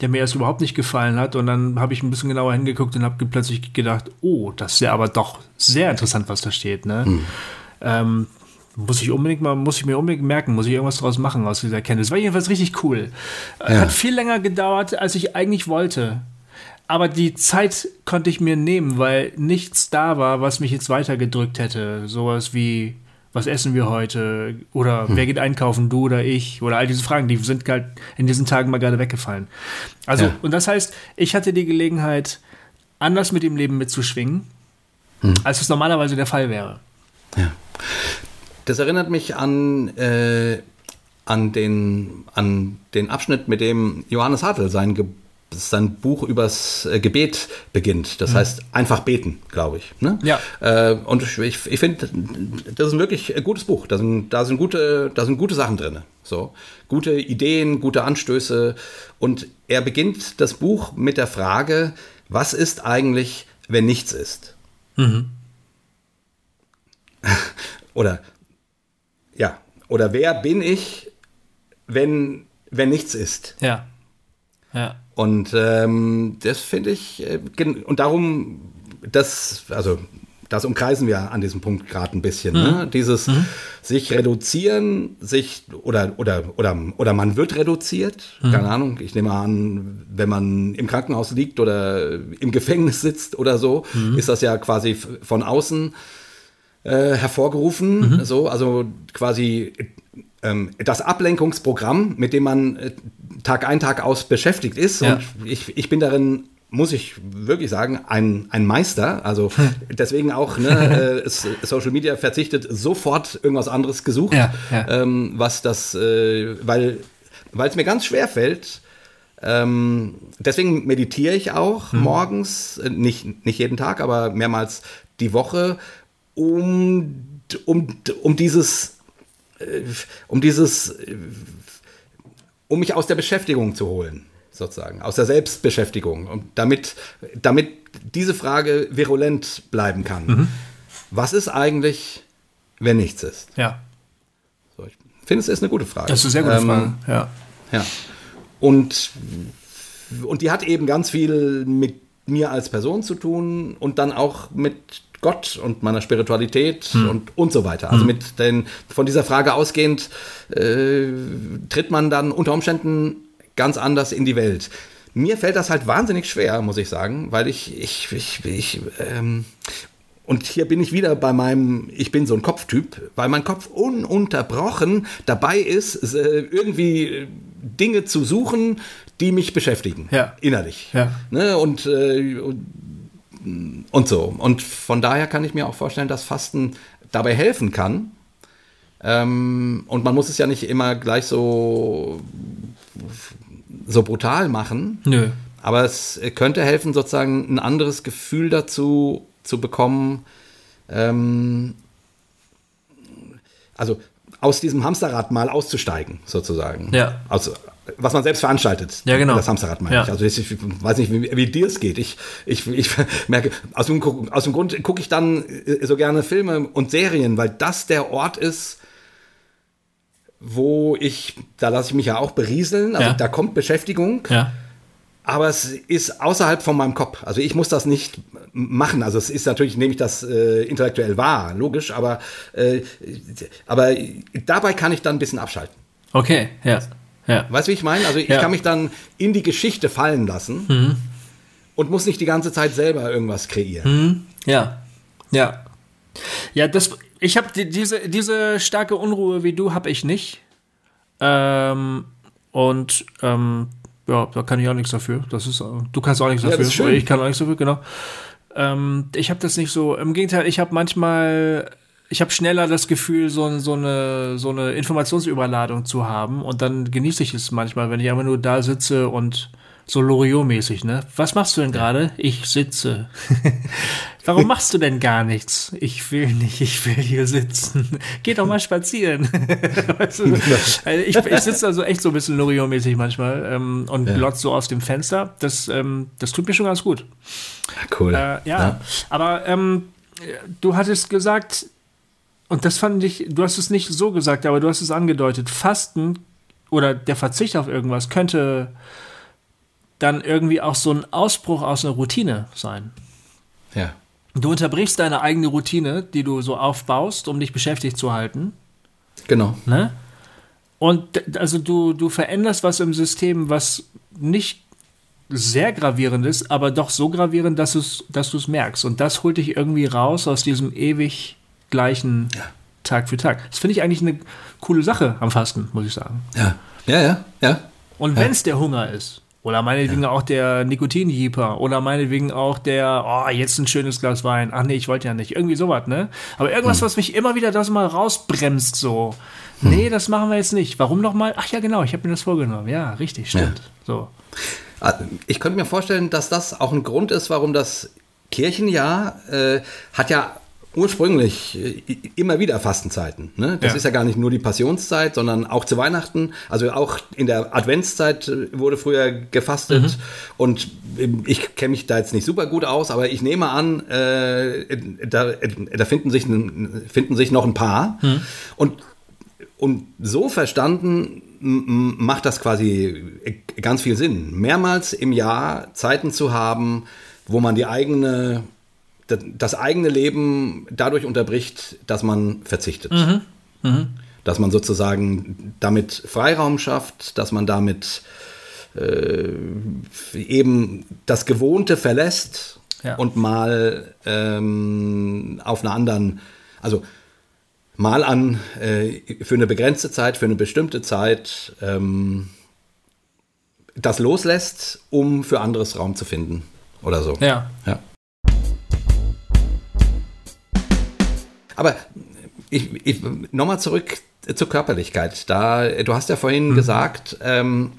der mir erst überhaupt nicht gefallen hat, und dann habe ich ein bisschen genauer hingeguckt und habe plötzlich gedacht, oh, das ist ja aber doch sehr interessant, was da steht, ne? Mhm. Ähm, muss ich unbedingt mal, muss ich mir unbedingt merken, muss ich irgendwas draus machen aus dieser Kenntnis. War jedenfalls richtig cool. Ja. Hat viel länger gedauert, als ich eigentlich wollte. Aber die Zeit konnte ich mir nehmen, weil nichts da war, was mich jetzt weitergedrückt hätte. Sowas wie, was essen wir heute? Oder hm. wer geht einkaufen, du oder ich? Oder all diese Fragen, die sind halt in diesen Tagen mal gerade weggefallen. Also, ja. und das heißt, ich hatte die Gelegenheit, anders mit dem Leben mitzuschwingen, hm. als es normalerweise der Fall wäre. Ja. Das erinnert mich an, äh, an, den, an den Abschnitt, mit dem Johannes Hartl sein Geburtstag sein Buch übers äh, Gebet beginnt. Das mhm. heißt, einfach beten, glaube ich. Ne? Ja. Äh, und ich, ich finde, das ist ein wirklich gutes Buch. Da sind, da sind, gute, da sind gute Sachen drin. So. Gute Ideen, gute Anstöße. Und er beginnt das Buch mit der Frage, was ist eigentlich, wenn nichts ist? Mhm. oder, ja, oder wer bin ich, wenn, wenn nichts ist? Ja. Ja. Und ähm, das finde ich, äh, und darum, das, also das umkreisen wir an diesem Punkt gerade ein bisschen. Ne? Mhm. Ne? Dieses mhm. sich reduzieren, sich oder oder oder oder man wird reduziert. Mhm. Keine Ahnung. Ich nehme an, wenn man im Krankenhaus liegt oder im Gefängnis sitzt oder so, mhm. ist das ja quasi von außen äh, hervorgerufen. Mhm. So, also quasi ähm, das Ablenkungsprogramm, mit dem man äh, Tag ein, Tag aus beschäftigt ist. Ja. Und ich, ich bin darin muss ich wirklich sagen, ein, ein Meister. Also deswegen auch, ne, äh, Social Media verzichtet sofort irgendwas anderes gesucht, ja, ja. Ähm, was das, äh, weil weil es mir ganz schwer fällt. Ähm, deswegen meditiere ich auch mhm. morgens, äh, nicht, nicht jeden Tag, aber mehrmals die Woche, um, um, um dieses, äh, um dieses äh, um mich aus der Beschäftigung zu holen, sozusagen, aus der Selbstbeschäftigung. Und damit, damit diese Frage virulent bleiben kann. Mhm. Was ist eigentlich, wenn nichts ist? Ja. So, ich finde, es ist eine gute Frage. Das ist eine sehr gute ähm, Frage, ja. Ja. Und, und die hat eben ganz viel mit mir als Person zu tun und dann auch mit Gott und meiner Spiritualität hm. und, und so weiter. Also hm. mit den, von dieser Frage ausgehend äh, tritt man dann unter Umständen ganz anders in die Welt. Mir fällt das halt wahnsinnig schwer, muss ich sagen, weil ich, ich, ich, ich ähm, und hier bin ich wieder bei meinem, ich bin so ein Kopftyp, weil mein Kopf ununterbrochen dabei ist, äh, irgendwie Dinge zu suchen, die mich beschäftigen, ja. innerlich. Ja. Ne? Und, äh, und, und so. Und von daher kann ich mir auch vorstellen, dass Fasten dabei helfen kann. Ähm, und man muss es ja nicht immer gleich so, so brutal machen. Nö. Aber es könnte helfen, sozusagen ein anderes Gefühl dazu zu bekommen. Ähm, also aus diesem Hamsterrad mal auszusteigen, sozusagen. Ja. Also, was man selbst veranstaltet. Ja, genau. Das Hamsterrad meine ja. ich. Also ich, weiß nicht, wie, wie dir es geht. Ich, ich, ich merke, aus dem, aus dem Grund gucke ich dann äh, so gerne Filme und Serien, weil das der Ort ist, wo ich, da lasse ich mich ja auch berieseln, also ja. da kommt Beschäftigung. Ja aber es ist außerhalb von meinem Kopf. Also ich muss das nicht machen. Also es ist natürlich, nehme ich das äh, intellektuell wahr, logisch, aber, äh, aber dabei kann ich dann ein bisschen abschalten. Okay, ja. Ja. Weißt du, wie ich meine? Also ich ja. kann mich dann in die Geschichte fallen lassen mhm. und muss nicht die ganze Zeit selber irgendwas kreieren. Mhm. Ja, ja. Ja, das, ich habe die, diese, diese starke Unruhe wie du habe ich nicht. Ähm, und ähm, ja, da kann ich auch nichts dafür. Das ist, du kannst auch nichts Ja, dafür. Ich kann auch nichts dafür, genau. Ähm, ich habe das nicht so. Im Gegenteil, ich habe manchmal, ich habe schneller das Gefühl, so, so, eine, so eine Informationsüberladung zu haben. Und dann genieße ich es manchmal, wenn ich einfach nur da sitze und so Loriot-mäßig, ne? Was machst du denn gerade? Ich sitze. Warum machst du denn gar nichts? Ich will nicht, ich will hier sitzen. Geh doch mal spazieren. weißt du? also ich, ich sitze da so echt so ein bisschen Loriot-mäßig manchmal ähm, und Ja. glotze so aus dem Fenster. Das, ähm, das tut mir schon ganz gut. Cool. Äh, ja. Ja. aber ähm, du hattest gesagt, und das fand ich, du hast es nicht so gesagt, aber du hast es angedeutet, Fasten oder der Verzicht auf irgendwas könnte dann irgendwie auch so ein Ausbruch aus einer Routine sein. ja. Du unterbrichst deine eigene Routine, die du so aufbaust, um dich beschäftigt zu halten. Genau. Ne? Und also du, du veränderst was im System, was nicht sehr gravierend ist, aber doch so gravierend, dass, es, dass du es merkst. Und das holt dich irgendwie raus aus diesem ewig gleichen Ja. Tag für Tag. Das finde ich eigentlich eine coole Sache am Fasten, muss ich sagen. Ja. Ja, ja, ja. Und Ja. wenn es der Hunger ist, oder meinetwegen auch der Nikotinjeeper, oder meinetwegen auch der, oh, jetzt ein schönes Glas Wein, ach nee, ich wollte ja nicht, irgendwie sowas, ne? Aber irgendwas, was mich immer wieder das mal rausbremst, so. Nee, das machen wir jetzt nicht. Warum nochmal? Ach ja, genau, ich habe mir das vorgenommen. Ja, richtig, stimmt. So. Ah, Ich könnte mir vorstellen, dass das auch ein Grund ist, warum das Kirchenjahr äh, hat ja ursprünglich äh, immer wieder Fastenzeiten. Ne? Das Ja. ist ja gar nicht nur die Passionszeit, sondern auch zu Weihnachten. Also auch in der Adventszeit äh, wurde früher gefastet. Und ähm, ich kenne mich da jetzt nicht super gut aus, aber ich nehme an, äh, da, da finden, sich, finden sich noch ein paar. Und und so verstanden macht das quasi ganz viel Sinn, mehrmals im Jahr Zeiten zu haben, wo man die eigene, das eigene Leben dadurch unterbricht, dass man verzichtet. Dass man sozusagen damit Freiraum schafft, dass man damit äh, eben das Gewohnte verlässt Ja. und mal ähm, auf einer anderen, also mal an äh, für eine begrenzte Zeit, für eine bestimmte Zeit ähm, das loslässt, um für anderes Raum zu finden oder so. Ja. Ja. Aber ich, ich, nochmal zurück zur Körperlichkeit. Da, du hast ja vorhin Mhm. gesagt, ähm,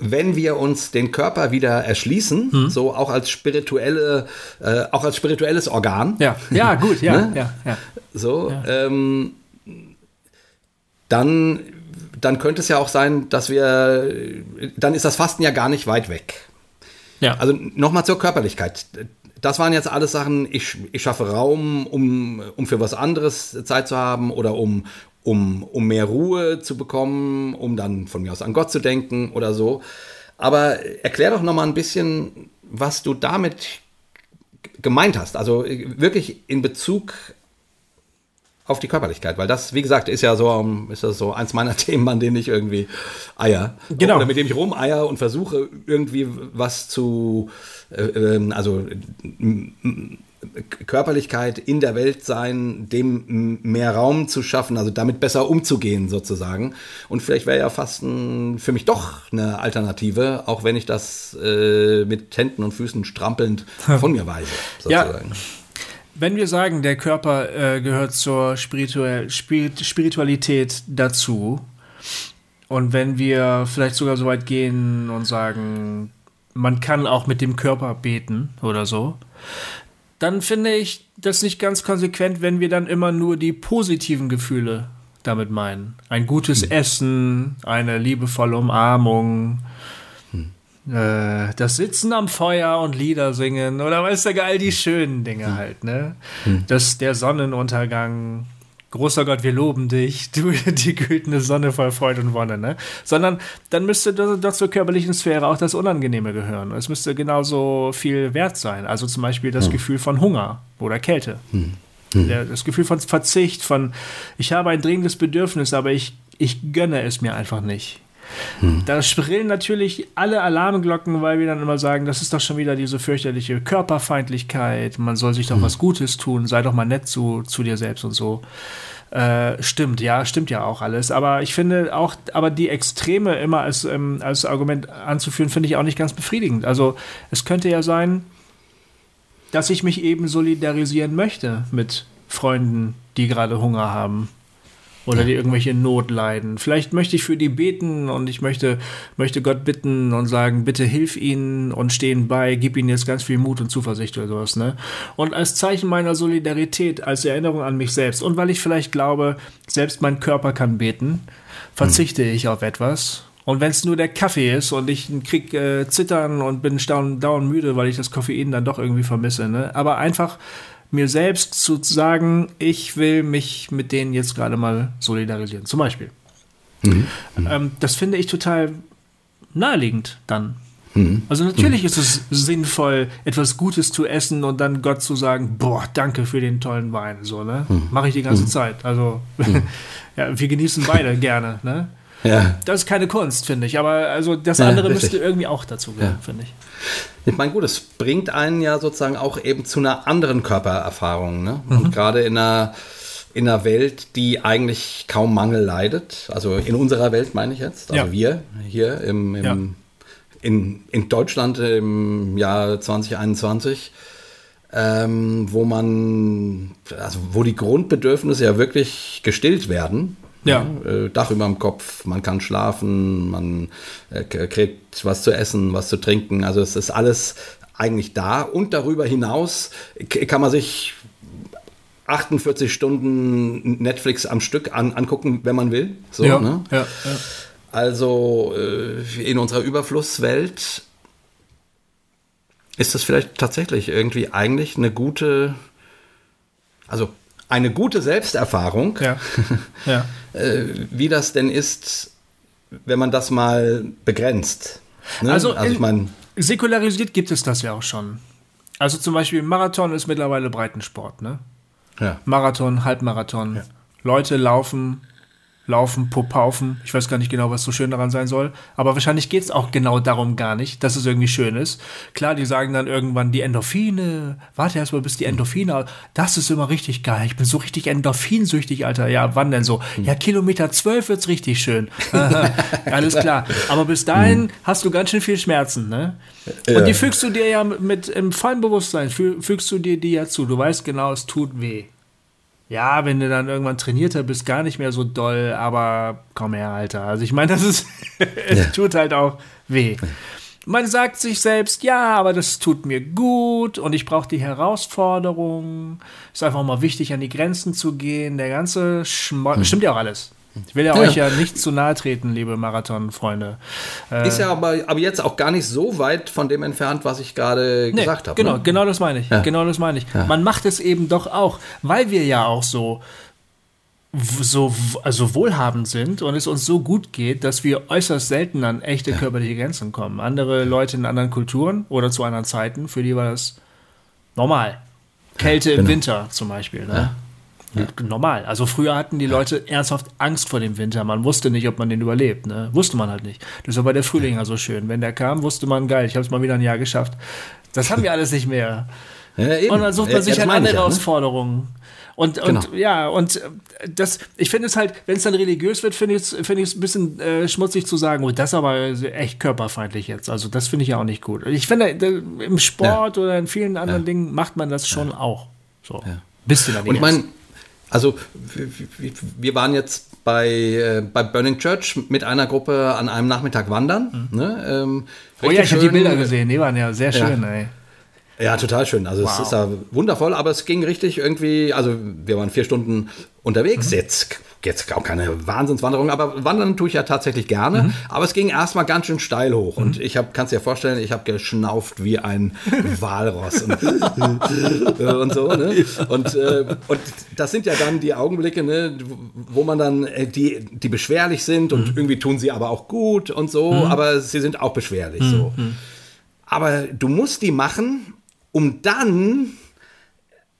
wenn wir uns den Körper wieder erschließen, Mhm. so auch als spirituelle, äh, auch als spirituelles Organ, Ja, ja, gut, ja, Ne? ja, ja. so, ähm, dann, dann könnte es ja auch sein, dass wir, dann ist das Fasten ja gar nicht weit weg. Ja, Also nochmal zur Körperlichkeit. Das waren jetzt alles Sachen, ich, ich schaffe Raum, um, um für was anderes Zeit zu haben oder um, um, um mehr Ruhe zu bekommen, um dann von mir aus an Gott zu denken oder so. Aber erklär doch nochmal ein bisschen, was du damit gemeint hast. Also wirklich in Bezug auf die Körperlichkeit, weil das, wie gesagt, ist ja so, ist das so eins meiner Themen, an denen ich irgendwie eier. Genau. Oder mit dem ich rumeier und versuche irgendwie was zu, äh, ähm, also Körperlichkeit in der Welt sein, dem mehr Raum zu schaffen, also damit besser umzugehen sozusagen. Und vielleicht wäre ja Fasten für mich doch eine Alternative, auch wenn ich das äh, mit Händen und Füßen strampelnd von mir weise. Sozusagen. Ja. Wenn wir sagen, der Körper äh, gehört zur Spirituell Spirit Spiritualität dazu, und wenn wir vielleicht sogar so weit gehen und sagen, man kann auch mit dem Körper beten oder so, dann finde ich das nicht ganz konsequent, wenn wir dann immer nur die positiven Gefühle damit meinen. Ein gutes hm. Essen, eine liebevolle Umarmung. Äh, das Sitzen am Feuer und Lieder singen oder weißt du, all die schönen Dinge hm. halt, ne? Hm. Das, der Sonnenuntergang, großer Gott, wir loben dich, du die gütende Sonne voll Freude und Wonne, ne? Sondern dann müsste doch zur körperlichen Sphäre auch das Unangenehme gehören. Es müsste genauso viel wert sein. Also zum Beispiel das hm. Gefühl von Hunger oder Kälte. Hm. Hm. Das Gefühl von Verzicht, von ich habe ein dringendes Bedürfnis, aber ich, ich gönne es mir einfach nicht. Hm. Da schrillen natürlich alle Alarmglocken, weil wir dann immer sagen, das ist doch schon wieder diese fürchterliche Körperfeindlichkeit, man soll sich doch hm. was Gutes tun, sei doch mal nett zu, zu dir selbst und so. Äh, stimmt, ja, stimmt ja auch alles. Aber ich finde auch, aber die Extreme immer als, ähm, als Argument anzuführen, finde ich auch nicht ganz befriedigend. Also es könnte ja sein, dass ich mich eben solidarisieren möchte mit Freunden, die gerade Hunger haben oder die irgendwelche Not leiden. Vielleicht möchte ich für die beten und ich möchte, möchte Gott bitten und sagen, bitte hilf ihnen und stehen bei, gib ihnen jetzt ganz viel Mut und Zuversicht oder sowas, ne? Und als Zeichen meiner Solidarität, als Erinnerung an mich selbst und weil ich vielleicht glaube, selbst mein Körper kann beten, verzichte hm. ich auf etwas und wenn es nur der Kaffee ist und ich krieg äh, Zittern und bin dauernd müde, weil ich das Koffein dann doch irgendwie vermisse, ne? Aber einfach mir selbst zu sagen, ich will mich mit denen jetzt gerade mal solidarisieren. Zum Beispiel. Mhm. Ähm, das finde ich total naheliegend dann. Mhm. Also natürlich mhm. ist es sinnvoll, etwas Gutes zu essen und dann Gott zu sagen, boah, danke für den tollen Wein. So, ne? Mhm. Mache ich die ganze mhm. Zeit. Also mhm. ja, wir genießen beide gerne, ne? Ja. Das ist keine Kunst, finde ich. Aber also das andere ja, müsste irgendwie auch dazu gehören, ja. finde ich. Ich meine, gut, es bringt einen ja sozusagen auch eben zu einer anderen Körpererfahrung. Ne? Mhm. Und gerade in einer, in einer Welt, die eigentlich kaum Mangel leidet, also in unserer Welt meine ich jetzt, also ja. wir hier im, im in, in Deutschland im Jahr 2021, ähm, wo man, also wo die Grundbedürfnisse ja wirklich gestillt werden. Ja. Äh, Dach über dem Kopf, man kann schlafen, man äh, kriegt was zu essen, was zu trinken. Also es ist alles eigentlich da. Und darüber hinaus kann man sich 48 Stunden Netflix am Stück an, angucken, wenn man will. So, ja, ne? ja, ja. Also äh, in unserer Überflusswelt ist das vielleicht tatsächlich irgendwie eigentlich eine gute, also eine gute Selbsterfahrung, ja. Ja. Äh, wie das denn ist, wenn man das mal begrenzt. Ne? Also, also ich meine. Säkularisiert gibt es das ja auch schon. Also zum Beispiel Marathon ist mittlerweile Breitensport, ne? Ja. Marathon, Halbmarathon. Leute laufen Laufen, Popaufen. Ich weiß gar nicht genau, was so schön daran sein soll. Aber wahrscheinlich geht es auch genau darum gar nicht, dass es irgendwie schön ist. Klar, die sagen dann irgendwann die Endorphine. Warte erst mal, bis die Endorphine. Das ist immer richtig geil. Ich bin so richtig endorphinsüchtig, Alter. Ja, wann denn so? Ja, Kilometer zwölf wird's richtig schön. Alles klar. Aber bis dahin hm. hast du ganz schön viel Schmerzen, ne? Und die fügst du dir ja mit im vollen Bewusstsein, fügst du dir die ja zu. Du weißt genau, es tut weh. Ja, wenn du dann irgendwann trainierter bist, gar nicht mehr so doll, aber komm her, Alter. Also ich meine, das ist, es ja. tut halt auch weh. Man sagt sich selbst, ja, aber das tut mir gut und ich brauche die Herausforderung. Ist einfach mal wichtig, an die Grenzen zu gehen. Der ganze Schmo hm. stimmt ja auch alles. Ich will ja, ja, euch ja nicht zu nahe treten, liebe Marathon-Freunde. Äh, ist ja aber, aber jetzt auch gar nicht so weit von dem entfernt, was ich gerade nee, gesagt habe. Genau, ne? genau das meine ich. Ja. Genau das meine ich. Ja. Man macht es eben doch auch, weil wir ja auch so so also wohlhabend sind und es uns so gut geht, dass wir äußerst selten an echte körperliche Grenzen kommen. Andere Leute in anderen Kulturen oder zu anderen Zeiten, für die war das Normal. Kälte im genau. Winter zum Beispiel. Ne? Normal. Also früher hatten die Leute ernsthaft Angst vor dem Winter. Man wusste nicht, ob man den überlebt. Ne? Wusste man halt nicht. Deshalb war der Frühling ja so schön. Wenn der kam, wusste man, geil, ich habe es mal wieder ein Jahr geschafft. Das haben wir alles nicht mehr. Ja. Und dann sucht man Ja, sich das halt andere ja, ne? Herausforderungen. Und, und Genau. ja, und äh, das, ich finde es halt, wenn es dann religiös wird, finde ich es finde ich es ein bisschen äh, schmutzig zu sagen, oh, das ist aber echt körperfeindlich jetzt. Also das finde ich ja auch nicht gut. Ich finde, äh, im Sport oder in vielen anderen Dingen macht man das schon auch. So. Bisschen an die Und ich meine, also wir- waren jetzt bei, äh, bei Burning Church mit einer Gruppe an einem Nachmittag wandern. Ne? Ähm, Oh ja, ich habe die. Bilder gesehen, die waren ja sehr schön, ey. Ja, total schön. Also es Wow. ist ja wundervoll, aber es ging richtig irgendwie, also wir waren vier Stunden unterwegs, Mhm. jetzt, jetzt auch keine Wahnsinnswanderung, aber wandern tue ich ja tatsächlich gerne, Mhm. aber es ging erstmal ganz schön steil hoch und ich habe, kannst dir vorstellen, ich habe geschnauft wie ein Walross und, und so, ne? Und, äh, und das sind ja dann die Augenblicke, ne, wo man dann, äh, die, die beschwerlich sind und irgendwie tun sie aber auch gut und so, aber sie sind auch beschwerlich, so. Aber du musst die machen, um dann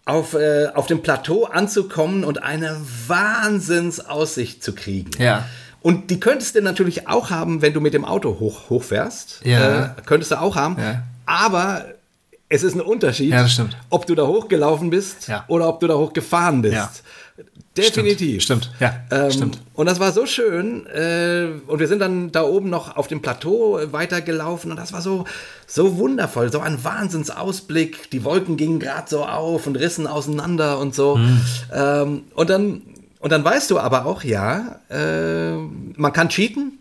auf, äh, auf dem Plateau anzukommen und eine Wahnsinnsaussicht zu kriegen. Ja. Und die könntest du natürlich auch haben, wenn du mit dem Auto hoch, hochfährst. Ja. Äh, könntest du auch haben. Ja. Aber es ist ein Unterschied, Ja, ob du da hochgelaufen bist Ja. oder ob du da hochgefahren bist. Definitiv. Stimmt, ja, Ähm, stimmt. Und das war so schön. Äh, und wir sind dann da oben noch auf dem Plateau äh, weitergelaufen. Und das war so, so wundervoll. So ein Wahnsinnsausblick. Die Wolken gingen gerade so auf und rissen auseinander und so. Mhm. Ähm, und, dann, und dann weißt du aber auch, ja, äh, man kann cheaten.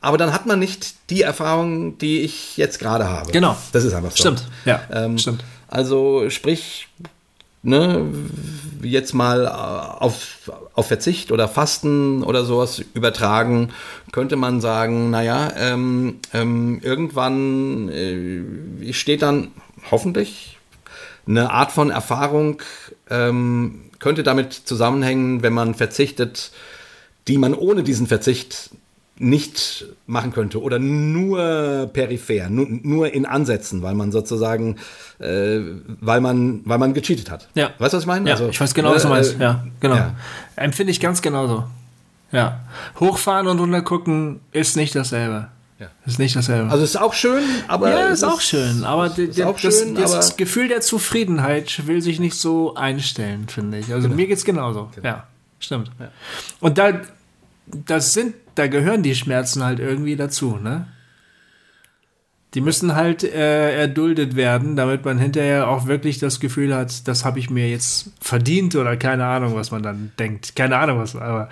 Aber dann hat man nicht die Erfahrung, die ich jetzt gerade habe. Genau. Das ist einfach so. Stimmt, ja, Ähm, stimmt. Also sprich, ne, jetzt mal äh, auf, auf Verzicht oder Fasten oder sowas übertragen, könnte man sagen, naja, ähm, ähm, irgendwann äh, steht dann hoffentlich eine Art von Erfahrung, ähm, könnte damit zusammenhängen, wenn man verzichtet, die man ohne diesen Verzicht nicht machen könnte oder nur peripher, nur, nur in Ansätzen, weil man sozusagen, äh, weil man, weil man gecheatet hat. Ja. Weißt du, was ich meine? Ja, Also, ich weiß genau, was du äh, meinst. Ja, genau. ja. Empfinde ich ganz genauso. Ja. Hochfahren und runtergucken ist nicht dasselbe. Ja. Ist nicht dasselbe. Also ist auch schön, aber ja, es ist auch schön, aber ist auch das, schön, das aber- Gefühl der Zufriedenheit will sich nicht so einstellen, finde ich. Also mir geht's genauso. Ja, stimmt. Und da, das sind, da gehören die Schmerzen halt irgendwie dazu, ne? Die müssen halt äh, erduldet werden, damit man hinterher auch wirklich das Gefühl hat, das habe ich mir jetzt verdient oder keine Ahnung, was man dann denkt. Keine Ahnung was, aber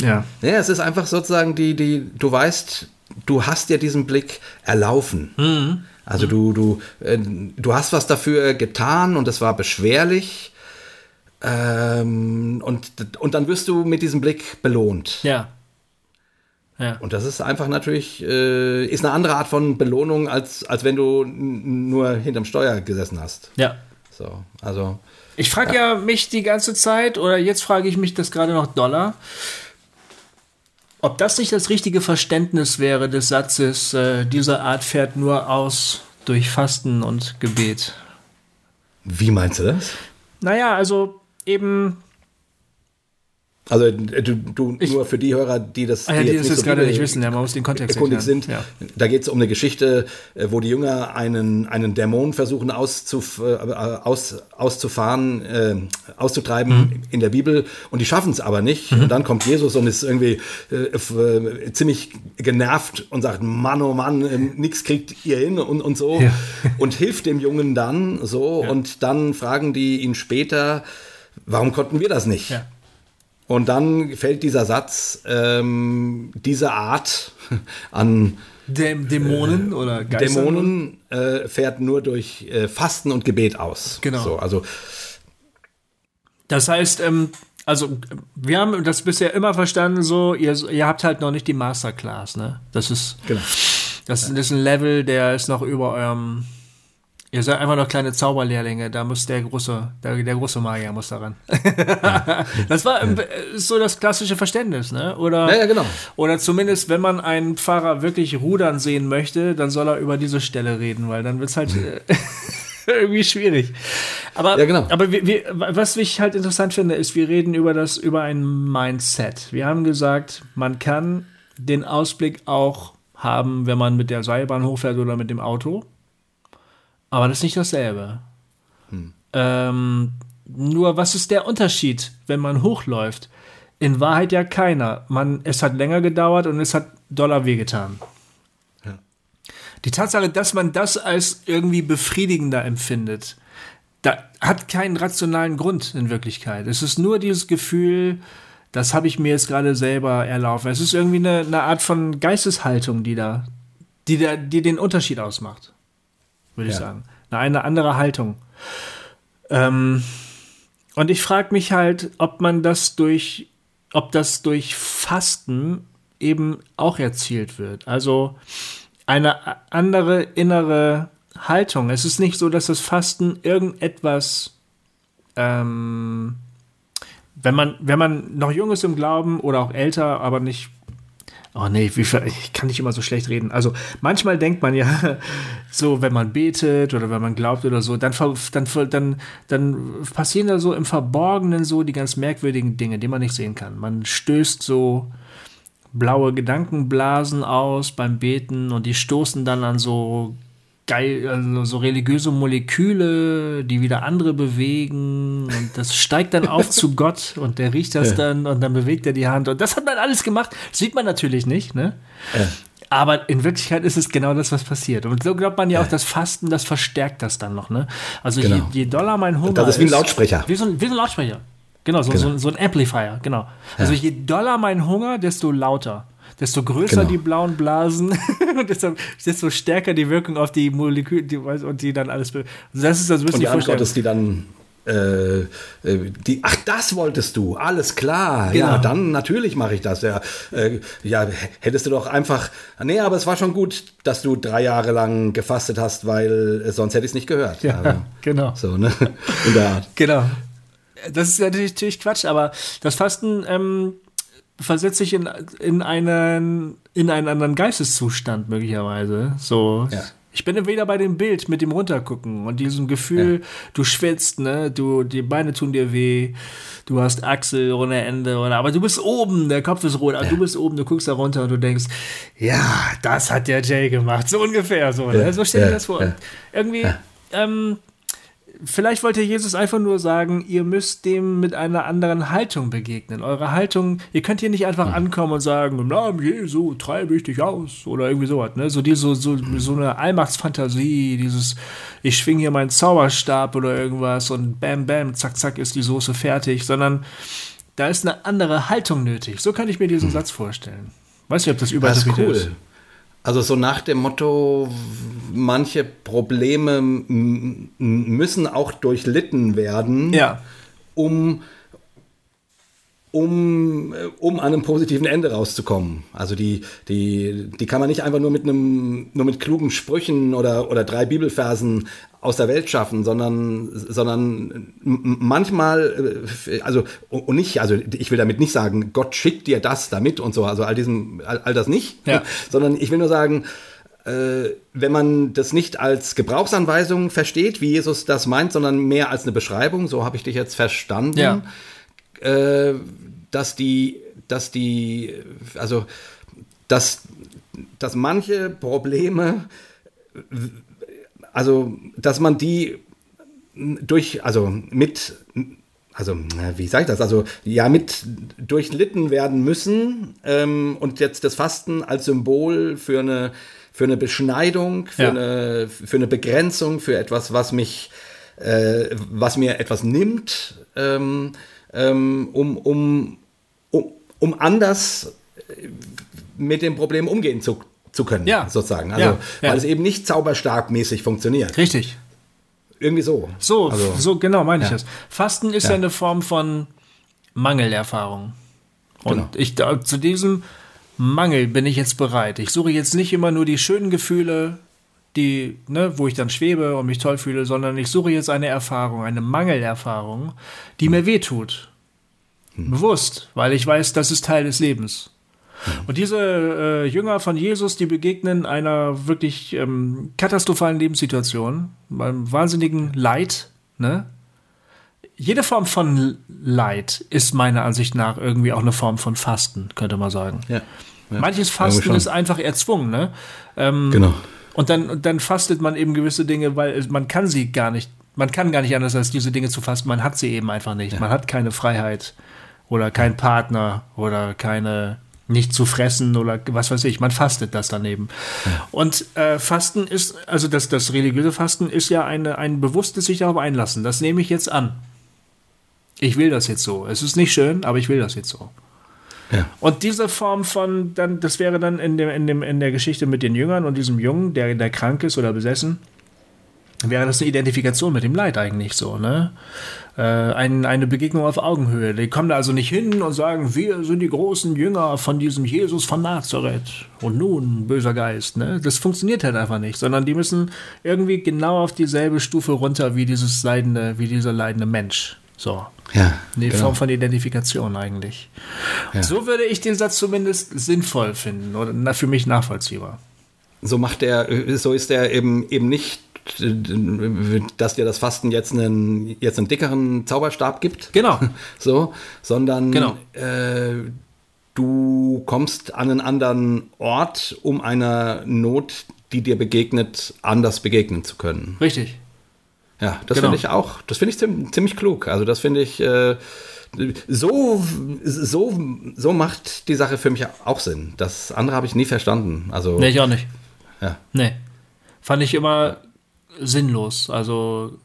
ja. Ja, es ist einfach sozusagen die, die, du weißt, du hast dir diesen Blick erlaufen. Mhm. Also du, du, äh, du hast was dafür getan und es war beschwerlich. Ähm, und, und dann wirst du mit diesem Blick belohnt. Ja. Ja. Und das ist einfach natürlich, äh, ist eine andere Art von Belohnung, als, als wenn du nur hinterm Steuer gesessen hast. Ja. So, also. Ich frage ja. mich die ganze Zeit, oder jetzt frage ich mich das gerade noch Dollar, ob das nicht das richtige Verständnis wäre des Satzes, äh, diese Art fährt nur aus durch Fasten und Gebet. Wie meinst du das? Naja, also eben, Also äh, du, du Ich- nur für die Hörer, die das, ah ja, die das nicht jetzt so gerade nicht wissen, ja, man muss den Kontext erklären. sind. Ja. Da geht es um eine Geschichte, äh, wo die Jünger einen, einen Dämon versuchen auszuf, äh, aus, auszufahren, äh, auszutreiben Mhm. in der Bibel und die schaffen es aber nicht. Und dann kommt Jesus und ist irgendwie äh, ziemlich genervt und sagt, Mann, oh Mann, äh, nix kriegt ihr hin und, und so. Ja. Und hilft dem Jungen dann so und dann fragen die ihn später, warum konnten wir das nicht? Ja. Und dann fällt dieser Satz, ähm, diese Art an Däm Dämonen oder Geistern. Dämonen äh, fährt nur durch äh, Fasten und Gebet aus. Genau. So, also Das heißt, ähm, also wir haben das bisher immer verstanden, so, ihr, ihr habt halt noch nicht die Masterclass, ne? Das ist, genau. Das ist ein Level, der ist noch über eurem. Ihr seid einfach noch kleine Zauberlehrlinge, da muss der große, der, der große Magier muss daran. das war ist so das klassische Verständnis, ne? Oder, Ja, ja, genau. oder zumindest, wenn man einen Pfarrer wirklich rudern sehen möchte, dann soll er über diese Stelle reden, weil dann wird's halt. äh, irgendwie schwierig. Aber, Ja, genau. aber wir, wir, was ich halt interessant finde, ist, wir reden über das, über ein Mindset. Wir haben gesagt, man kann den Ausblick auch haben, wenn man mit der Seilbahn hochfährt oder mit dem Auto. Aber das ist nicht dasselbe. Ähm, nur was ist der Unterschied, wenn man hochläuft? In Wahrheit ja keiner. Man, es hat länger gedauert und es hat doller wehgetan. Ja. Die Tatsache, dass man das als irgendwie befriedigender empfindet, da hat keinen rationalen Grund in Wirklichkeit. Es ist nur dieses Gefühl, das habe ich mir jetzt gerade selber erlaufen. Es ist irgendwie eine, eine Art von Geisteshaltung, die da, die da, die den Unterschied ausmacht, würde ich Ja. sagen. Eine, eine andere Haltung. Ähm, und ich frage mich halt, ob man das durch, ob das durch Fasten eben auch erzielt wird. Also eine andere innere Haltung. Es ist nicht so, dass das Fasten irgendetwas, ähm, wenn man, wenn man noch jung ist im Glauben oder auch älter, aber nicht Oh nee, wie, ich kann nicht immer so schlecht reden. Also manchmal denkt man ja, so wenn man betet oder wenn man glaubt oder so, dann, dann, dann, dann passieren da so im Verborgenen so die ganz merkwürdigen Dinge, die man nicht sehen kann. Man stößt so blaue Gedankenblasen aus beim Beten und die stoßen dann an so geil, also so religiöse Moleküle, die wieder andere bewegen und das steigt dann auf zu Gott und der riecht das dann und dann bewegt er die Hand und das hat man alles gemacht. Das sieht man natürlich nicht, ne? Ja. Aber in Wirklichkeit ist es genau das, was passiert. Und so glaubt man ja auch, das Fasten, das verstärkt das dann noch, ne? Also je, Genau. je doller mein Hunger Das ist wie ein Lautsprecher. Wie so ein, wie so ein Lautsprecher. Genau, so, So, so ein Amplifier, genau. Also je doller mein Hunger, desto lauter. Desto größer Genau. die blauen Blasen, desto, desto stärker die Wirkung auf die Moleküle die, und die dann alles. Also das ist das müssen Und die Antwort ist die dann, äh, äh, die, ach, das wolltest du, alles klar. Ja, Genau. dann natürlich mache ich das. Ja, äh, ja, hättest du doch einfach, nee, aber es war schon gut, dass du drei Jahre lang gefastet hast, weil äh, sonst hätte ich es nicht gehört. Ja, Also, genau. so, ne? In der Art. Genau. Das ist natürlich, natürlich Quatsch, aber das Fasten ähm, versetzt sich in, in, einen, in einen anderen Geisteszustand möglicherweise. So. Ja. Ich bin wieder bei dem Bild mit dem Runtergucken und diesem Gefühl, du schwitzt, ne, du, die Beine tun dir weh, du hast Achsel ohne Ende, oder, aber du bist oben, der Kopf ist rot, aber du bist oben, du guckst da runter und du denkst, ja, das hat der Jay gemacht, so ungefähr, so, ne? Ja, so stell dir ja, das vor. ja. Irgendwie, ähm, Vielleicht wollte Jesus einfach nur sagen, ihr müsst dem mit einer anderen Haltung begegnen. Eure Haltung, ihr könnt hier nicht einfach ankommen und sagen, im Namen Jesu treibe ich dich aus oder irgendwie sowas. Ne? So, die, so, so, so eine Allmachtsfantasie, dieses, ich schwing hier meinen Zauberstab oder irgendwas und bam, bam, zack, zack ist die Soße fertig, sondern da ist eine andere Haltung nötig. So kann ich mir diesen Satz vorstellen. Weiß nicht, ob das Das ist überall cool. Also so nach dem Motto, manche Probleme müssen auch durchlitten werden, Ja, um, um, äh, um an einem positiven Ende rauszukommen. Also die, die, die kann man nicht einfach nur mit einem, nur mit klugen Sprüchen oder, oder drei Bibelversen aus der Welt schaffen, sondern, sondern manchmal, äh, also und nicht, also ich will damit nicht sagen, Gott schickt dir das damit und so, also all diesem, all, all das nicht, Ja. sondern ich will nur sagen, äh, wenn man das nicht als Gebrauchsanweisung versteht, wie Jesus das meint, sondern mehr als eine Beschreibung, so habe ich dich jetzt verstanden, Ja. Äh, dass die, dass die, also dass, dass manche Probleme, also dass man die durch, also mit, also wie sage ich das, also ja mit durchlitten werden müssen ähm, und jetzt das Fasten als Symbol für eine für eine Beschneidung, für, Ja. eine, für eine Begrenzung, für etwas, was mich, äh, was mir etwas nimmt, ähm, ähm, um, um, um, um anders äh, mit dem Problem umgehen zu, zu können, Ja. sozusagen. Also, Ja, ja. weil es eben nicht zauberstabmäßig funktioniert. richtig. Irgendwie so. So, Also, so genau meine ich das. Fasten ist ja. Eine Form von Mangelerfahrung. Und Genau. ich da, zu diesem Mangel bin ich jetzt bereit. Ich suche jetzt nicht immer nur die schönen Gefühle, die, ne, wo ich dann schwebe und mich toll fühle, sondern ich suche jetzt eine Erfahrung, eine Mangelerfahrung, die mir wehtut. Bewusst, weil ich weiß, das ist Teil des Lebens. Und diese äh, Jünger von Jesus, die begegnen einer wirklich ähm, katastrophalen Lebenssituation, beim wahnsinnigen Leid. Ne? Jede Form von Leid ist meiner Ansicht nach irgendwie auch eine Form von Fasten, könnte man sagen. Ja. Ja, Manches Fasten ist einfach erzwungen. Ne? Ähm, Genau. Und dann, und dann fastet man eben gewisse Dinge, weil man kann sie gar nicht, man kann gar nicht anders als diese Dinge zu fasten. Man hat sie eben einfach nicht. Man hat keine Freiheit oder keinen Partner oder keine nicht zu fressen oder was weiß ich. Man fastet das daneben. Und äh, Fasten ist, also das, das religiöse Fasten ist ja eine, ein bewusstes sich darauf einlassen. Das nehme ich jetzt an. Ich will das jetzt so. Es ist nicht schön, aber ich will das jetzt so. Und diese Form von, dann, das wäre dann in, dem, in, dem, in der Geschichte mit den Jüngern und diesem Jungen, der, der krank ist oder besessen, wäre das eine Identifikation mit dem Leid eigentlich so, ne? Äh, ein, eine Begegnung auf Augenhöhe. Die kommen da also nicht hin und sagen, wir sind die großen Jünger von diesem Jesus von Nazareth. Und nun, böser Geist, ne? Das funktioniert halt einfach nicht, sondern die müssen irgendwie genau auf dieselbe Stufe runter wie dieses leidende, wie dieser leidende Mensch. So. Ja. Eine genau. Form von Identifikation eigentlich. Ja. So würde ich den Satz zumindest sinnvoll finden oder für mich nachvollziehbar. so macht er, so ist er eben eben nicht, dass dir das Fasten jetzt einen jetzt einen dickeren Zauberstab gibt. Genau. So, sondern Genau. äh, du kommst an einen anderen Ort, um einer Not, die dir begegnet, anders begegnen zu können. Richtig. Ja, das Genau. finde ich auch, das finde ich ziemlich, ziemlich klug. Also das finde ich, äh, so, so, so macht die Sache für mich auch Sinn. Das andere habe ich nie verstanden. Also, Nee, ich auch nicht. ja. Nee. Fand ich immer sinnlos. Also,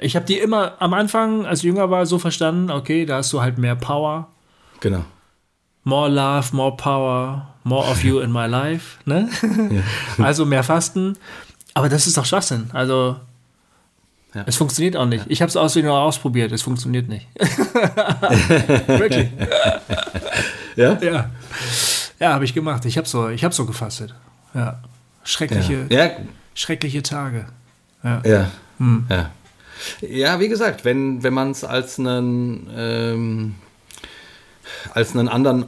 ich habe die immer am Anfang, als ich jünger war, so verstanden, okay, da hast du halt mehr Power. genau. More love, more power, more of you in my life. Ne? Also mehr Fasten. Aber das ist doch Schwachsinn. Also, Ja. es funktioniert auch nicht. Ich habe es außerdem noch ausprobiert. Es funktioniert nicht. Wirklich. Ja? Ja. Ja, habe ich gemacht. Ich habe so, ich hab so gefastet. Ja. Schreckliche, Ja, schreckliche Tage. ja. Hm. Ja. Ja, wie gesagt, wenn, wenn man es als einen, ähm, als einen anderen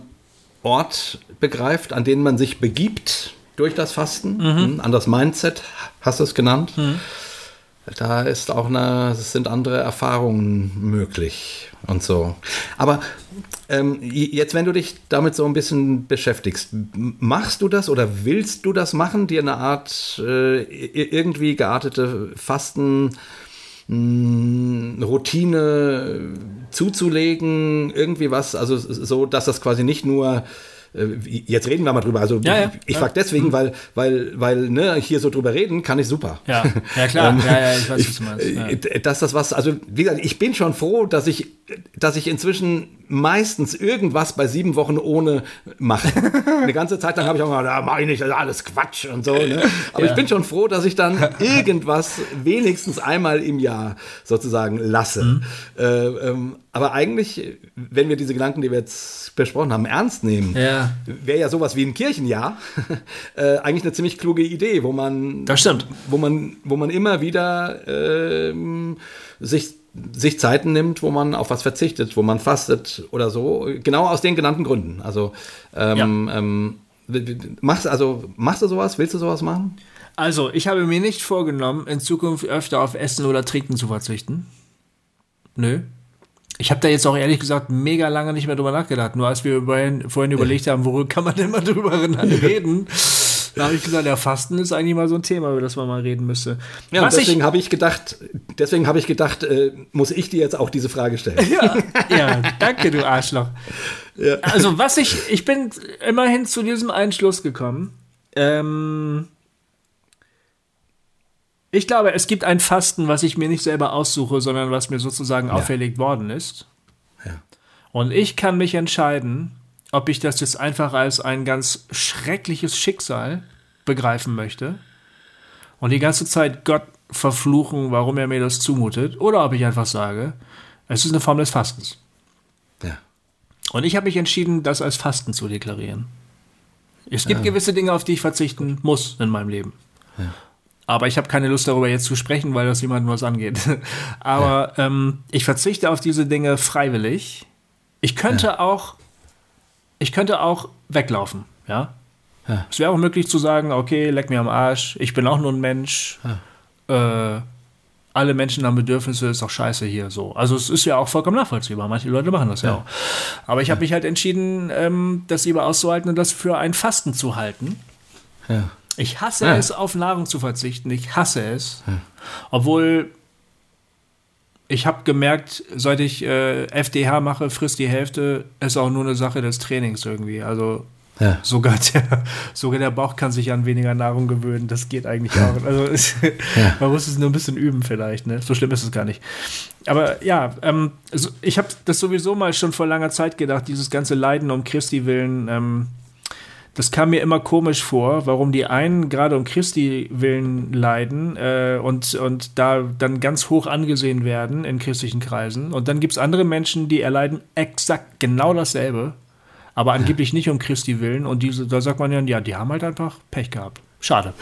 Ort begreift, an den man sich begibt durch das Fasten, Mhm. hm, an das Mindset, hast du es genannt, da ist auch eine, es sind andere Erfahrungen möglich und so. Aber ähm, jetzt, wenn du dich damit so ein bisschen beschäftigst, machst du das oder willst du das machen, dir eine Art äh, irgendwie geartete Fasten Routine zuzulegen, irgendwie was, also so, dass das quasi nicht nur Jetzt reden wir mal drüber. Also Ja, ja. ich frage deswegen, weil, weil, weil ne, hier so drüber reden kann ich super. Ja, ja klar. Ähm, ja, ja, ich weiß, was du meinst. Ja. Äh, Dass das was, also wie gesagt, ich bin schon froh, dass ich, dass ich inzwischen meistens irgendwas bei sieben Wochen ohne mache. Eine ganze Zeit lang habe ich auch mal, da mache ich nicht, das ist alles Quatsch und so. Ne? Aber ich bin schon froh, dass ich dann irgendwas wenigstens einmal im Jahr sozusagen lasse. Mhm. Äh, ähm, aber eigentlich, wenn wir diese Gedanken, die wir jetzt besprochen haben, ernst nehmen, Ja. wäre ja sowas wie ein Kirchenjahr äh, eigentlich eine ziemlich kluge Idee, wo man Das stimmt. wo man, wo man immer wieder ähm, sich, sich Zeiten nimmt, wo man auf was verzichtet, wo man fastet oder so. Genau aus den genannten Gründen. Also, ähm, ähm, w- w- machst, also machst du sowas? Willst du sowas machen? Also, ich habe mir nicht vorgenommen, in Zukunft öfter auf Essen oder Trinken zu verzichten. Nö. Ich habe da jetzt auch ehrlich gesagt mega lange nicht mehr drüber nachgedacht. Nur als wir vorhin, vorhin überlegt haben, worüber kann man denn mal drüber reden, da habe ich gesagt, ja, Fasten ist eigentlich mal so ein Thema, über das man mal reden müsste. Ja, Was deswegen habe ich gedacht, deswegen habe ich gedacht, äh, muss ich dir jetzt auch diese Frage stellen. ja, ja, danke, du Arschloch. Ja. Also, was ich, ich bin immerhin zu diesem Einschluss gekommen. Ähm, ich glaube, es gibt ein Fasten, was ich mir nicht selber aussuche, sondern was mir sozusagen auferlegt worden ist. Ja. Und ich kann mich entscheiden, ob ich das jetzt einfach als ein ganz schreckliches Schicksal begreifen möchte und die ganze Zeit Gott verfluchen, warum er mir das zumutet, oder ob ich einfach sage, es ist eine Form des Fastens. Ja. Und ich habe mich entschieden, das als Fasten zu deklarieren. Es gibt gewisse Dinge, auf die ich verzichten muss in meinem Leben. Aber ich habe keine Lust darüber jetzt zu sprechen, weil das jemandem was angeht. Aber ähm, ich verzichte auf diese Dinge freiwillig. Ich könnte auch ich könnte auch weglaufen, ja. ja. Es wäre auch möglich zu sagen, okay, leck mir am Arsch, ich bin auch nur ein Mensch. Ja. Äh, alle Menschen haben Bedürfnisse, ist doch scheiße hier so. Also es ist ja auch vollkommen nachvollziehbar. Manche Leute machen das ja, ja auch. Aber ich habe mich halt entschieden, ähm, das lieber auszuhalten und das für ein Fasten zu halten. Ja. Ich hasse ja. es, auf Nahrung zu verzichten. Ich hasse es. Ja. Obwohl ich habe gemerkt, seit ich äh, FDH mache, frisst die Hälfte, ist auch nur eine Sache des Trainings irgendwie. Also ja. Sogar, der, sogar der Bauch kann sich an weniger Nahrung gewöhnen. Das geht eigentlich auch. Also es, man muss es nur ein bisschen üben vielleicht. Ne? So schlimm ist es gar nicht. Aber ja, ähm, ich habe das sowieso mal schon vor langer Zeit gedacht, dieses ganze Leiden um Christi willen. Ähm, das kam mir immer komisch vor, warum die einen gerade um Christi willen leiden äh, und, und da dann ganz hoch angesehen werden in christlichen Kreisen. Und dann gibt es andere Menschen, die erleiden exakt genau dasselbe aber angeblich nicht um Christi willen. Und diese, da sagt man ja, ja, die haben halt einfach Pech gehabt. Schade.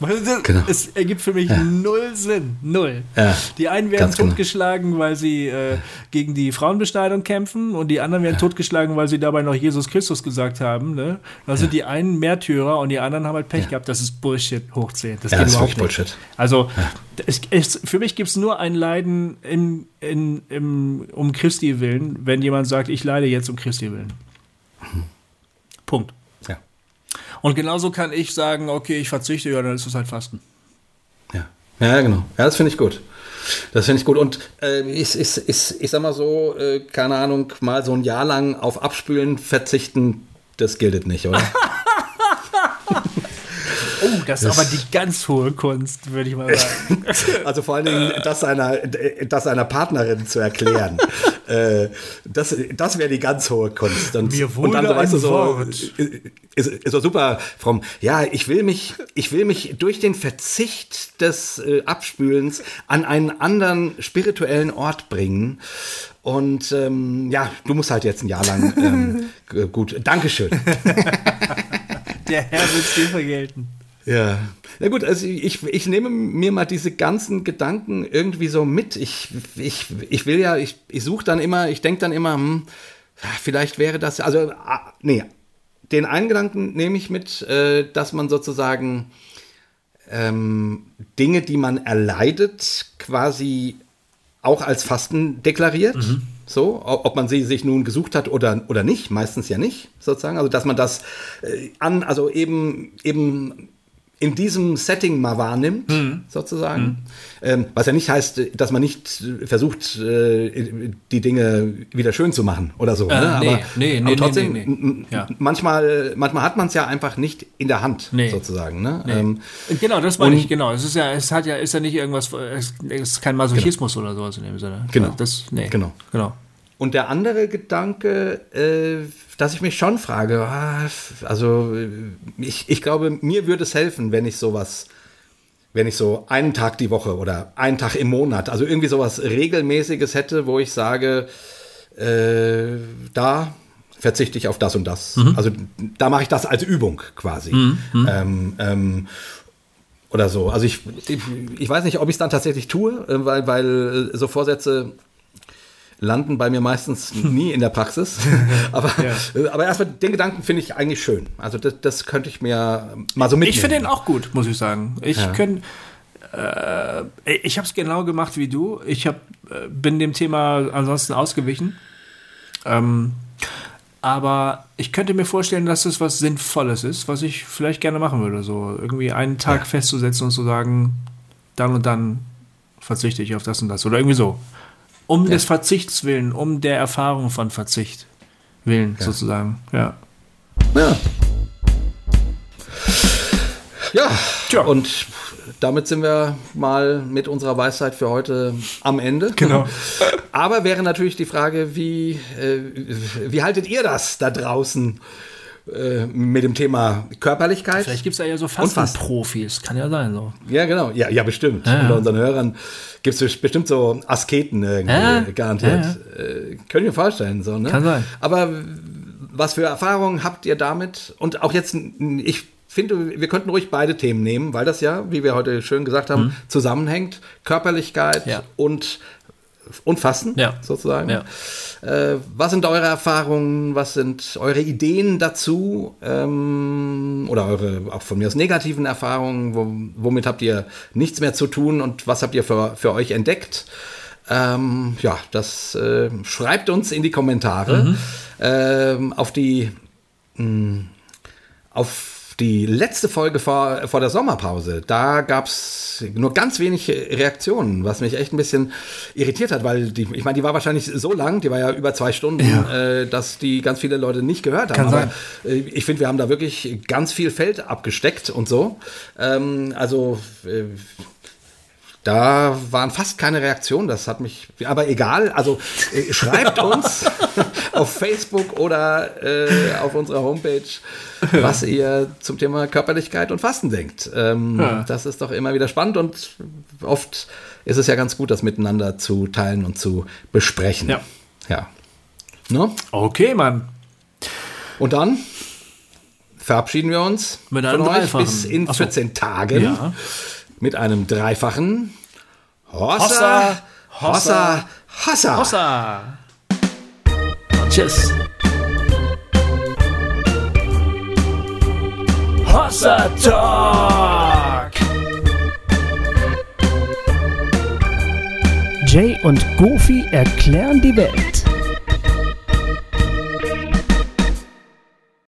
Ja, genau. Es ergibt für mich ja. null Sinn. Null. Ja, die einen werden genau. totgeschlagen, genau. weil sie äh, gegen die Frauenbeschneidung kämpfen und die anderen werden totgeschlagen, weil sie dabei noch Jesus Christus gesagt haben. Ne? Da sind die einen Märtyrer und die anderen haben halt Pech gehabt. Das ist Bullshit hoch 10. Das ja, das ist nicht. Bullshit. Also es, es, für mich gibt es nur ein Leiden in, in, im, um Christi willen, wenn jemand sagt, ich leide jetzt um Christi willen. Punkt. Und genauso kann ich sagen, okay, ich verzichte, ja, dann ist es halt Fasten. Ja, ja genau. Ja, das finde ich gut. Das finde ich gut. Und äh, ich, ich, ich, ich sag mal so, äh, keine Ahnung, mal so ein Jahr lang auf Abspülen verzichten, das gilt nicht, oder? Oh, das, das ist aber die ganz hohe Kunst, würde ich mal sagen. also vor allen Dingen das seiner, das seiner Partnerin zu erklären. äh, das das wäre die ganz hohe Kunst. Und, Mir wurde und dann, weißt du, so, ist, ist so super from, ja, ich will mich, ich will mich durch den Verzicht des äh, Abspülens an einen anderen spirituellen Ort bringen. Und ähm, ja, du musst halt jetzt ein Jahr lang ähm, gut. Dankeschön. Der Herr wird es dir vergelten. Ja. Na gut, also ich, ich nehme mir mal diese ganzen Gedanken irgendwie so mit. Ich, ich, ich will ja, ich, ich suche dann immer, ich denke dann immer, hm, vielleicht wäre das, also, ah, nee, den einen Gedanken nehme ich mit, äh, dass man sozusagen ähm, Dinge, die man erleidet, quasi auch als Fasten deklariert. Mhm. So, ob man sie sich nun gesucht hat oder, oder nicht, meistens ja nicht, sozusagen. Also, dass man das äh, an, also eben, eben in diesem Setting mal wahrnimmt, mhm. sozusagen. Mhm. Ähm, was ja nicht heißt, dass man nicht versucht, äh, die Dinge wieder schön zu machen oder so. Äh, ne? nee, aber, nee, aber nee, trotzdem, nee, ja. manchmal, manchmal hat man es ja einfach nicht in der Hand, sozusagen. Ne? Ähm, genau, das meine ich, genau. Es ist ja, es hat ja, ist ja nicht irgendwas, es ist kein Masochismus genau. oder sowas in dem Sinne. Genau. Das. Genau. genau. Und der andere Gedanke, äh, dass ich mich schon frage, ah, also ich, ich glaube, mir würde es helfen, wenn ich sowas, wenn ich so einen Tag die Woche oder einen Tag im Monat, also irgendwie sowas regelmäßiges hätte, wo ich sage, äh, da verzichte ich auf das und das. Mhm. Also da mache ich das als Übung quasi. Mhm. mhm. Ähm, ähm, oder so. Also ich, ich, ich weiß nicht, ob ich es dann tatsächlich tue, äh, weil, weil so Vorsätze landen bei mir meistens nie in der Praxis. aber, ja. aber erstmal den Gedanken finde ich eigentlich schön. Also das, das, könnte ich mir mal so mitnehmen. Ich finde den auch gut, muss ich sagen. Ich ja. könnte äh, ich habe es genau gemacht wie du. Ich hab, äh, bin dem Thema ansonsten ausgewichen. Ähm, aber ich könnte mir vorstellen, dass es was Sinnvolles ist, was ich vielleicht gerne machen würde. So irgendwie einen Tag ja. festzusetzen und zu sagen, dann und dann verzichte ich auf das und das. Oder irgendwie so. Um ja. des Verzichts willen, um der Erfahrung von Verzicht willen, ja. sozusagen. Ja. Ja. Ja. Tja. Und damit sind wir mal mit unserer Weisheit für heute am Ende. Genau. Aber wäre natürlich die Frage, wie, äh, wie haltet ihr das da draußen? Äh, mit dem Thema Körperlichkeit. Vielleicht gibt es ja, ja so Fastenprofis, kann ja sein. So. Ja, genau. Ja, ja bestimmt. Ja, ja. Unter unseren Hörern gibt es bestimmt so Asketen irgendwie, ja, garantiert. Äh, könnt ihr vorstellen. So, ne? Kann sein. Aber was für Erfahrungen habt ihr damit? Und auch jetzt, ich finde, wir könnten ruhig beide Themen nehmen, weil das ja, wie wir heute schön gesagt haben, mhm. zusammenhängt. Körperlichkeit und und Fasten Ja. sozusagen. Ja. Äh, was sind eure Erfahrungen? Was sind eure Ideen dazu? Ähm, oder eure auch von mir aus negativen Erfahrungen? Wo, womit habt ihr nichts mehr zu tun und was habt ihr für, für euch entdeckt? Ähm, ja, das äh, schreibt uns in die Kommentare. Ähm, auf die mh, auf die letzte Folge vor, vor der Sommerpause, da gab es nur ganz wenig Reaktionen, was mich echt ein bisschen irritiert hat, weil die, ich meine, die war wahrscheinlich so lang, die war ja über zwei Stunden, äh, dass die ganz viele Leute nicht gehört haben. Kann Aber äh, ich finde, wir haben da wirklich ganz viel Feld abgesteckt und so. Ähm, also äh, da waren fast keine Reaktionen, das hat mich, aber egal, also äh, schreibt uns auf Facebook oder äh, auf unserer Homepage, was ihr zum Thema Körperlichkeit und Fasten denkt. Ähm, Ja. Das ist doch immer wieder spannend und oft ist es ja ganz gut, das miteinander zu teilen und zu besprechen. Ja. Ja. Ne? Okay, Mann. Und dann verabschieden wir uns Mit von euch bis in Ach so. 14 Tagen Ja. Mit einem dreifachen Hossa, Hossa, Hossa, Hossa. Hossa. Tschüss. Hossa Talk. Jay und Goofy erklären die Welt.